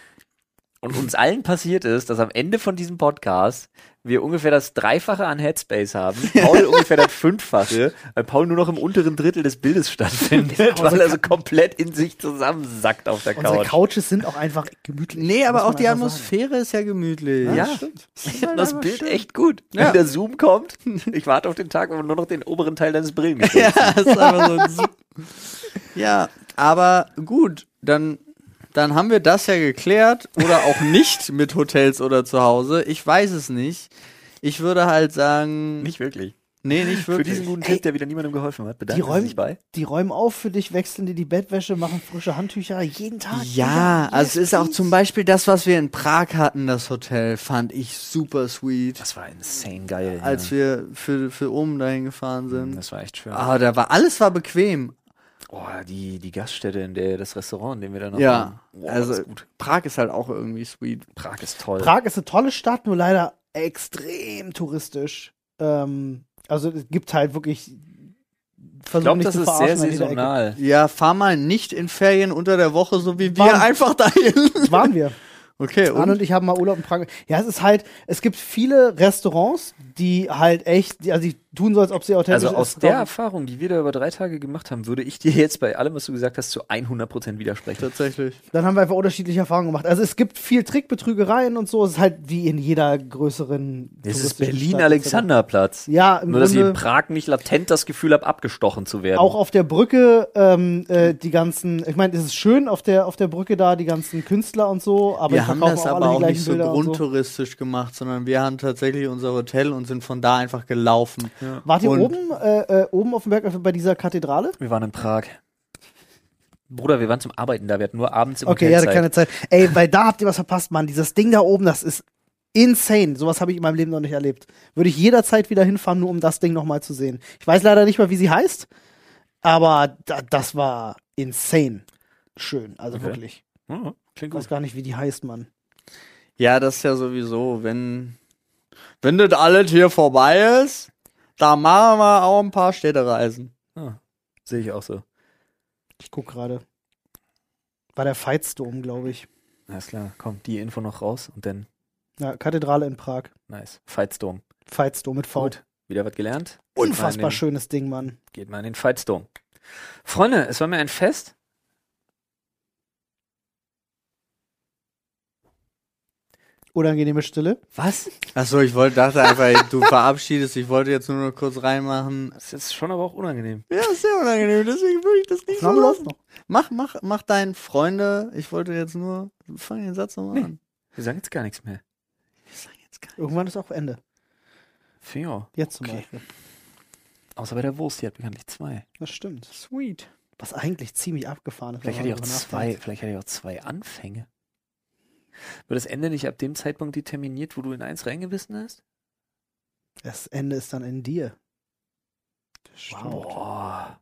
Und uns allen passiert ist, dass am Ende von diesem Podcast wir ungefähr das Dreifache an Headspace haben, Paul ungefähr das Fünffache, weil Paul nur noch im unteren Drittel des Bildes stattfindet, weil er so komplett in sich zusammensackt auf der Unsere Couch. Couches sind auch einfach gemütlich. Nee, aber auch die Atmosphäre ist ja gemütlich. Ja, stimmt. Ich finde das Bild schön. echt gut. Ja. Wenn der Zoom kommt, ich warte auf den Tag, wo man nur noch den oberen Teil deines Brillen Ja, ist einfach so. ein Zip. ja, aber gut, dann, dann haben wir das ja geklärt oder auch nicht mit Hotels oder zu Hause. Ich weiß es nicht. Ich würde halt sagen, Nicht wirklich. nee, nicht Für wirklich. diesen guten Tipp, der wieder niemandem geholfen hat. Die Bedanken Sie räumen, sich bei. die räumen auf für dich, wechseln dir die Bettwäsche, machen frische Handtücher jeden Tag. Ja, also Yes, es ist auch zum Beispiel das, was wir in Prag hatten, das Hotel, fand ich super sweet. Das war insane geil. Als ja. wir für, für oben dahin gefahren sind. Das war echt schön. Ah, da war alles war bequem. Oh, die, die Gaststätte, in der, das Restaurant, in dem wir dann noch Ja, waren. Oh, also das ist gut. Prag ist halt auch irgendwie sweet. Prag ist toll. Prag ist eine tolle Stadt, nur leider extrem touristisch. Ähm, also es gibt halt wirklich. ich Versuch glaube, nicht das zu ist sehr saisonal. Ja, fahr mal nicht in Ferien unter der Woche, so wie wir Waren- einfach dahin. Waren wir. Okay, Arne und? und ich haben mal Urlaub in Prag. Ja, es ist halt, es gibt viele Restaurants, die halt echt, die, also die tun so, als ob sie authentisch Also aus ist. der Erfahrung, die wir da über drei Tage gemacht haben, würde ich dir jetzt bei allem, was du gesagt hast, zu 100% widersprechen. Tatsächlich. Dann haben wir einfach unterschiedliche Erfahrungen gemacht. Also es gibt viel Trickbetrügereien und so. Es ist halt wie in jeder größeren. Das ist Berlin-Alexanderplatz. Ja, im Nur, dass ich in Grunde Prag nicht latent das Gefühl habe, abgestochen zu werden. auch auf der Brücke ähm, äh, die ganzen. Ich meine, es ist schön auf der auf der Brücke da die ganzen Künstler und so. Aber wir haben das auch aber auch nicht so Bilder und so. grundtouristisch gemacht, sondern wir haben tatsächlich unser Hotel und sind von da einfach gelaufen. Wart ihr Und- oben äh, äh, oben auf dem Berg bei dieser Kathedrale? wir waren in Prag. Bruder, wir waren zum Arbeiten da. Wir hatten nur abends im Okay, Hotel ja, Zeit. keine Zeit. Ey, weil da habt ihr was verpasst, Mann. Dieses Ding da oben, das ist insane. Sowas habe ich in meinem Leben noch nicht erlebt. Würde ich jederzeit wieder hinfahren, nur um das Ding nochmal zu sehen. Ich weiß leider nicht mal, wie sie heißt, aber da, das war insane. Schön, also Okay. wirklich. Mhm, klingt Ich weiß gut. gar nicht, wie die heißt, Mann. Ja, das ist ja sowieso, wenn, wenn das alles hier vorbei ist, da machen wir auch ein paar Städtereisen. Ah, Sehe ich auch so. Ich guck gerade. War der Veitsdom, glaube ich. Alles klar, komm, die Info noch raus und dann, Ja, Kathedrale in Prag. nice. Fightstorm. Veitsdom mit V. Gut, wieder was gelernt. Unfassbar den, schönes Ding, Mann. Geht mal in den Fightstorm. Freunde, es war mir ein Fest. Unangenehme Stille. Was? Achso, ich wollte, dachte einfach, du verabschiedest, ich wollte jetzt nur noch kurz reinmachen. Das ist jetzt schon aber auch unangenehm. Ja, ist sehr unangenehm, deswegen würde ich das nicht so Aufnahme läuft lassen. noch. Mach, mach, mach deinen Freunde, ich wollte jetzt nur, fang den Satz nochmal Nee. an. Wir sagen jetzt gar nichts mehr. Ich sag jetzt gar nicht. Irgendwann ist auch Ende. Ja. Jetzt zum Okay. Beispiel. Außer bei der Wurst, die hat bekanntlich zwei. Das stimmt. Sweet. Was eigentlich ziemlich abgefahren ist. Vielleicht hatte ich auch zwei, vielleicht hatte ich auch zwei Anfänge. Wird das Ende nicht ab dem Zeitpunkt determiniert, wo du in eins reingebissen hast? Das Ende ist dann in dir. Boah,